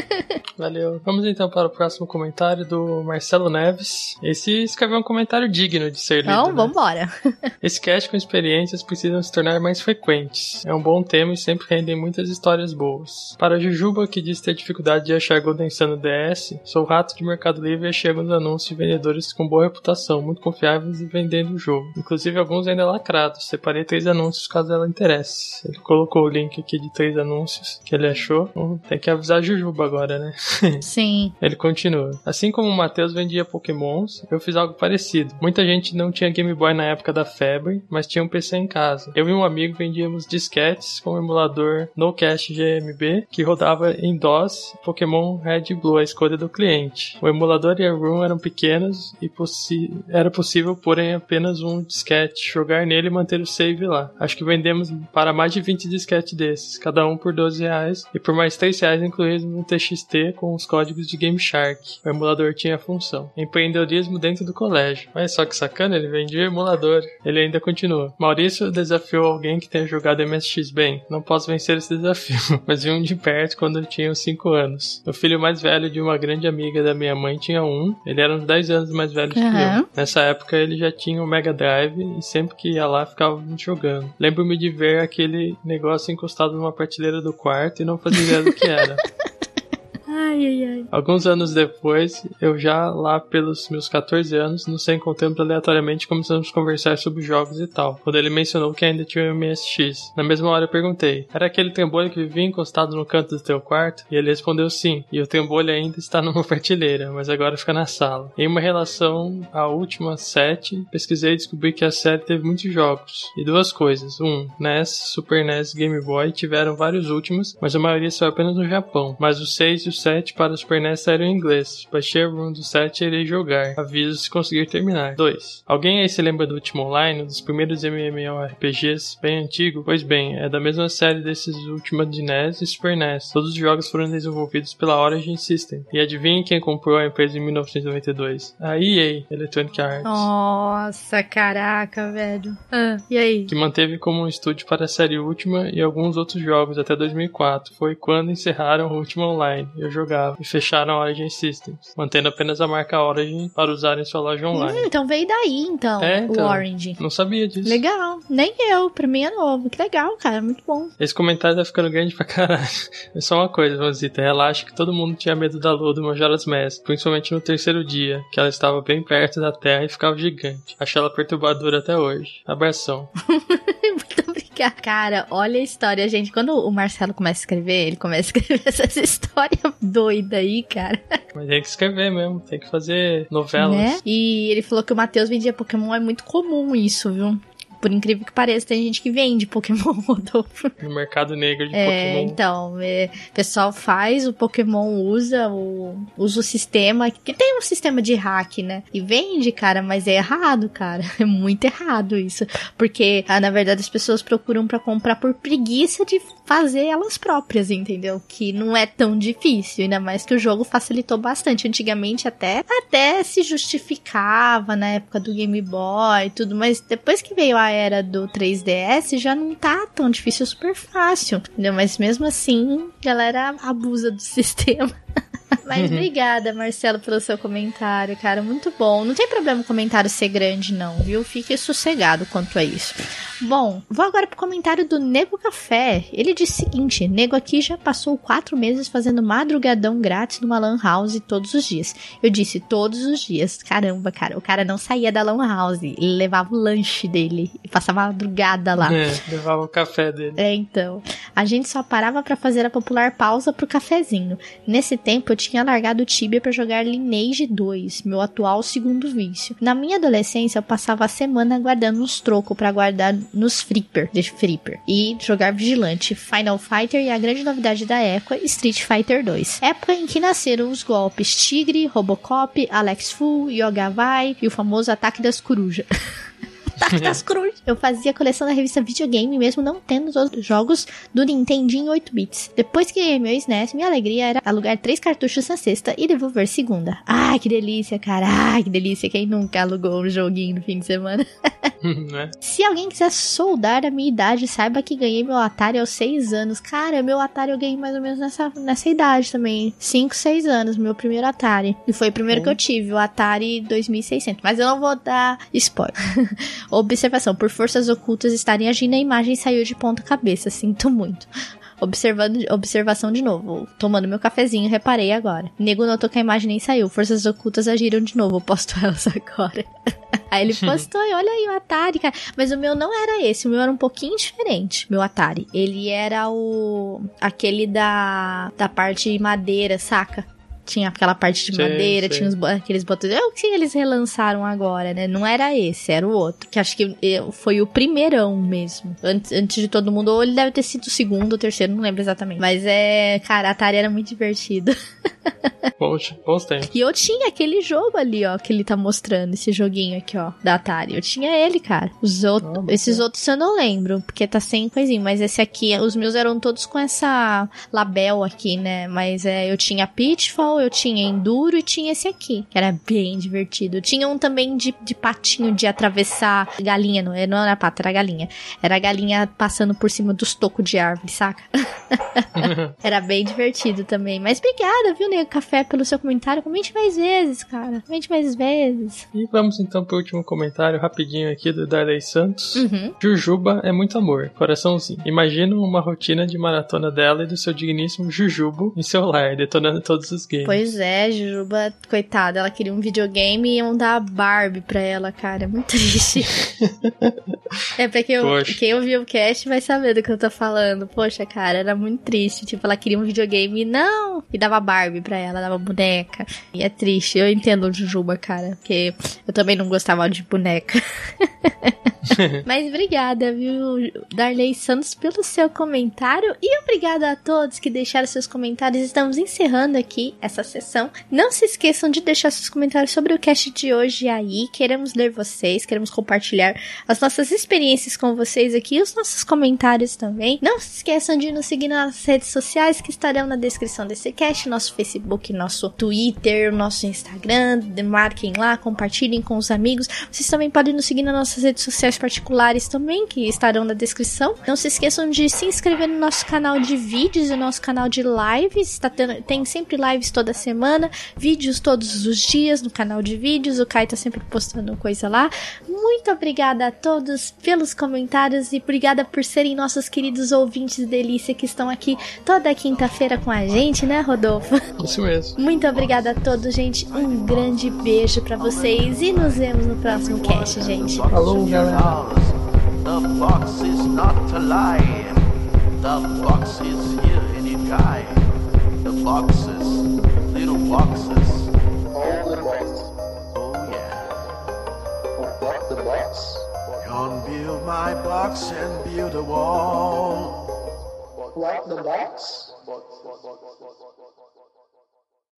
Speaker 5: (laughs)
Speaker 6: Valeu. Vamos então para o próximo comentário do Marcelo Neves. Esse escreveu um comentário digno de ser lido.
Speaker 5: Então,
Speaker 6: né?
Speaker 5: vambora. (laughs)
Speaker 6: Esse cast com experiências precisam se tornar mais frequentes. É um bom tema e sempre rendem muitas histórias boas. Para a Jujuba, que diz ter dificuldade de achar Golden Sun no DS, sou rato de Mercado Livre e achei alguns anúncios de vendedores com boa reputação, muito confiáveis e vendendo o jogo. Inclusive alguns ainda lacrados. Separei três anúncios caso ela interesse. Ele colocou o link aqui de três anúncios que ele achou. Então, tem que avisar a Jujuba agora. né? (laughs)
Speaker 5: Sim.
Speaker 6: Ele continua. Assim como o Matheus vendia Pokémons, eu fiz algo parecido. Muita gente não tinha Game Boy na época da febre, mas tinha um PC em casa. Eu e um amigo vendíamos disquetes com o emulador No Cache GMB, que rodava em DOS Pokémon Red e Blue, a escolha do cliente. O emulador e a ROM eram pequenos e possi era possível pôr em apenas um disquete, jogar nele e manter o save lá. Acho que vendemos para mais de 20 disquetes desses, cada um por 12 reais, e por mais 3 reais incluídos no TXT com os códigos de Game Shark. O emulador tinha a função. Empreendedorismo dentro do colégio. Olha só que sacana, ele vendia emulador. Ele ainda continua. Maurício desafiou alguém que tenha jogado MSX bem. Não posso vencer esse desafio, (laughs) mas vi um de perto quando eu tinha uns 5 anos. O filho mais velho de uma grande amiga da minha mãe tinha um. Ele era uns 10 anos mais velho
Speaker 5: Uhum.
Speaker 6: que eu. Nessa época ele já tinha o Mega Drive e sempre que ia lá ficava jogando. Lembro-me de ver aquele negócio encostado numa prateleira do quarto e não fazia ideia do que era. (laughs)
Speaker 5: Ai, ai, ai.
Speaker 6: Alguns anos depois, eu já lá pelos meus 14 anos, no Sem Contemplo aleatoriamente começamos a conversar sobre jogos e tal. Quando ele mencionou que ainda tinha o MSX. Na mesma hora eu perguntei: Era aquele trambolho que vivia encostado no canto do teu quarto? E ele respondeu sim. E o trambolho ainda está (laughs) numa prateleira, mas agora fica na sala. Em uma relação à última sete, pesquisei e descobri que a série teve muitos jogos. E duas coisas: um, NES, Super NES, Game Boy tiveram vários últimos, mas a maioria saiu apenas no Japão. Mas os 6 e o 7 para o Super NES saíram em inglês. Baixei a ROM do 7 e irei jogar. Aviso se conseguir terminar. 2. Alguém aí se lembra do Ultima Online, um dos primeiros MMORPGs bem antigo? Pois bem, é da mesma série desses Ultima de NES e Super NES. Todos os jogos foram desenvolvidos pela Origin System. E adivinhe quem comprou a empresa em 1992? A EA, Electronic Arts.
Speaker 5: Nossa, caraca, velho. Ah, e aí?
Speaker 6: que manteve como um estúdio para a série Ultima e alguns outros jogos até 2004. Foi quando encerraram o Ultima Online, eu jogava, e fecharam a Origin Systems, mantendo apenas a marca Origin para usar em sua loja online.
Speaker 5: Hum, então veio daí, então,
Speaker 6: É, então.
Speaker 5: o Orange.
Speaker 6: Não sabia disso.
Speaker 5: Legal. Nem eu. Pra mim é novo. Que legal, cara. Muito bom.
Speaker 6: Esse comentário tá ficando grande pra caralho. (laughs) É só uma coisa, Vanzita. Relaxa que todo mundo tinha medo da lua do Majora's Mask, principalmente no terceiro dia, que ela estava bem perto da Terra e ficava gigante. Achei ela perturbadora até hoje. Abração. (laughs)
Speaker 5: Obrigada. Cara, olha a história, gente. Quando o Marcelo começa a escrever, ele começa a escrever (laughs) essas histórias doidas aí, cara.
Speaker 6: Mas tem que escrever mesmo, tem que fazer novelas.
Speaker 5: Né? E ele falou que o Matheus vendia Pokémon. É muito comum isso, viu? Por incrível que pareça, tem gente que vende Pokémon (laughs) Rodolfo.
Speaker 6: No mercado negro de
Speaker 5: É,
Speaker 6: Pokémon.
Speaker 5: então, é, o pessoal faz, o Pokémon usa o, usa o sistema, que tem um sistema de hack, né? E vende, cara, mas é errado, cara. (laughs) É muito errado isso. Porque, ah, na verdade, as pessoas procuram pra comprar por preguiça de fazer elas próprias, entendeu? Que não é tão difícil, ainda mais que o jogo facilitou bastante. Antigamente até, até se justificava na época do Game Boy e tudo, mas depois que veio a era do 3DS já não tá tão difícil, super fácil, entendeu? Mas mesmo assim, galera abusa do (laughs) sistema. Mas obrigada, Marcelo, pelo seu comentário, cara. Muito bom. Não tem problema o comentário ser grande, não, viu? Fique sossegado quanto a isso. Bom, vou agora pro comentário do Nego Café. Ele disse o seguinte: Nego aqui já passou quatro meses fazendo madrugadão grátis numa Lan House todos os dias. Eu disse todos os dias. Caramba, cara. O cara não saía da Lan House. Ele levava o lanche dele e passava a madrugada lá.
Speaker 6: É, levava o café dele.
Speaker 5: É, então. A gente só parava pra fazer a popular pausa pro cafezinho. Nesse tempo eu tinha largado o Tibia pra jogar Lineage 2, meu atual segundo vício. Na minha adolescência eu passava a semana guardando uns trocos pra guardar nos Flipper, de Flipper, e jogar Vigilante, Final Fighter e a grande novidade da época, Street Fighter 2. Época em que nasceram os golpes Tigre, Robocop, Alex Fu, Yoga Vai e o famoso Ataque das Corujas. (laughs) Ataque das (laughs) Cruz. Eu fazia coleção da revista Videogame, mesmo não tendo os jogos do Nintendinho 8 bits. Depois que ganhei meu SNES, minha alegria era alugar três cartuchos na sexta e devolver segunda. Ai, que delícia, cara. Ai, que delícia. Quem nunca alugou um joguinho no fim de semana? (laughs) (laughs)
Speaker 6: né?
Speaker 5: Se alguém quiser soldar a minha idade, saiba que ganhei meu Atari aos 6 anos. Cara, meu Atari eu ganhei mais ou menos nessa, nessa idade também. 5, 6 anos, meu primeiro Atari. E foi o primeiro que eu tive, o Atari 2600. Mas eu não vou dar spoiler. Observação: por forças ocultas estarem agindo, a imagem saiu de ponta cabeça. Sinto muito. Observando, observação de novo. Tomando meu cafezinho, reparei agora. Nego notou que a imagem nem saiu. Forças ocultas agiram de novo. Eu posto (laughs) elas agora. Aí ele (laughs) postou, e olha aí o Atari, cara. Mas o meu não era esse, o meu era um pouquinho diferente, meu Atari. Ele era o. aquele da. da parte madeira, saca? Tinha aquela parte de
Speaker 6: Sim,
Speaker 5: madeira,
Speaker 6: sim.
Speaker 5: tinha os, aqueles botões. É o que eles relançaram agora, né? Não era esse, era o outro. Que acho que foi o primeirão mesmo. Antes, antes de todo mundo. Ou ele deve ter sido o segundo ou terceiro, não lembro exatamente. Mas é. Cara, Atari era muito divertido. (laughs)
Speaker 6: Bons, bons tempos.
Speaker 5: E eu tinha aquele jogo ali, ó, que ele tá mostrando, esse joguinho aqui, ó, da Atari. Eu tinha ele, cara. Os outros,
Speaker 6: Ah,
Speaker 5: esses outros eu não lembro, porque tá sem coisinha, mas esse aqui, os meus eram todos com essa label aqui, né? Mas é, eu tinha Pitfall, eu tinha Enduro e tinha esse aqui, que era bem divertido. Tinha um também de, de patinho de atravessar galinha, não, não era pato, era galinha. Era galinha passando por cima dos tocos de árvore, saca? (laughs) Era bem divertido também. Mas obrigada, viu, Nego Café, pelo seu comentário. Comente mais vezes, cara. Comente mais vezes.
Speaker 6: E vamos então pro último comentário rapidinho aqui do Darley Santos.
Speaker 5: Uhum.
Speaker 6: Jujuba é muito amor, coraçãozinho. Imagina uma rotina de maratona dela e do seu digníssimo Jujubo em seu lar, detonando todos os games.
Speaker 5: Pois é, Jujuba, coitada, ela queria um videogame e iam dar a Barbie pra ela, cara. É muito (laughs) triste. é pra quem, eu, quem ouviu o cast vai saber do que eu tô falando. Poxa, cara, era muito triste. Tipo, ela queria um videogame e não. E dava Barbie pra ela, dava boneca. E é triste. Eu entendo o Jujuba, cara. Porque eu também não gostava de boneca. (laughs) Mas obrigada, viu, Darley Santos, pelo seu comentário. E obrigada a todos que deixaram seus comentários. Estamos encerrando aqui essa sessão. Não se esqueçam de deixar seus comentários sobre o cast de hoje aí. Queremos ler vocês, queremos compartilhar as nossas experiências com vocês aqui os nossos comentários também. Não se esqueçam de nos seguir nas redes sociais que estarão na descrição desse cast, nosso Facebook, nosso Twitter, nosso Instagram. Marquem lá, compartilhem com os amigos. Vocês também podem nos seguir nas nossas redes sociais particulares também, que estarão na descrição. Não se esqueçam de se inscrever no nosso canal de vídeos e no nosso canal de lives. Tá tendo- tem sempre lives toda semana, vídeos todos os dias no canal de vídeos. O Kai tá sempre postando coisa lá. Muito obrigada a todos pelos comentários e obrigada por serem nossos queridos ouvintes delícia que estão aqui toda quinta-feira com a gente, né, Rodolfo?
Speaker 6: Isso mesmo.
Speaker 5: Muito obrigada a todos, gente. Um grande beijo pra vocês e nos vemos no próximo cast, gente.
Speaker 6: Falou, galera.
Speaker 7: The fox is not to lie. The fox is here anytime. The foxes, little foxes. Oh yeah. What the box? Come build my box and build a wall.
Speaker 4: Like the box?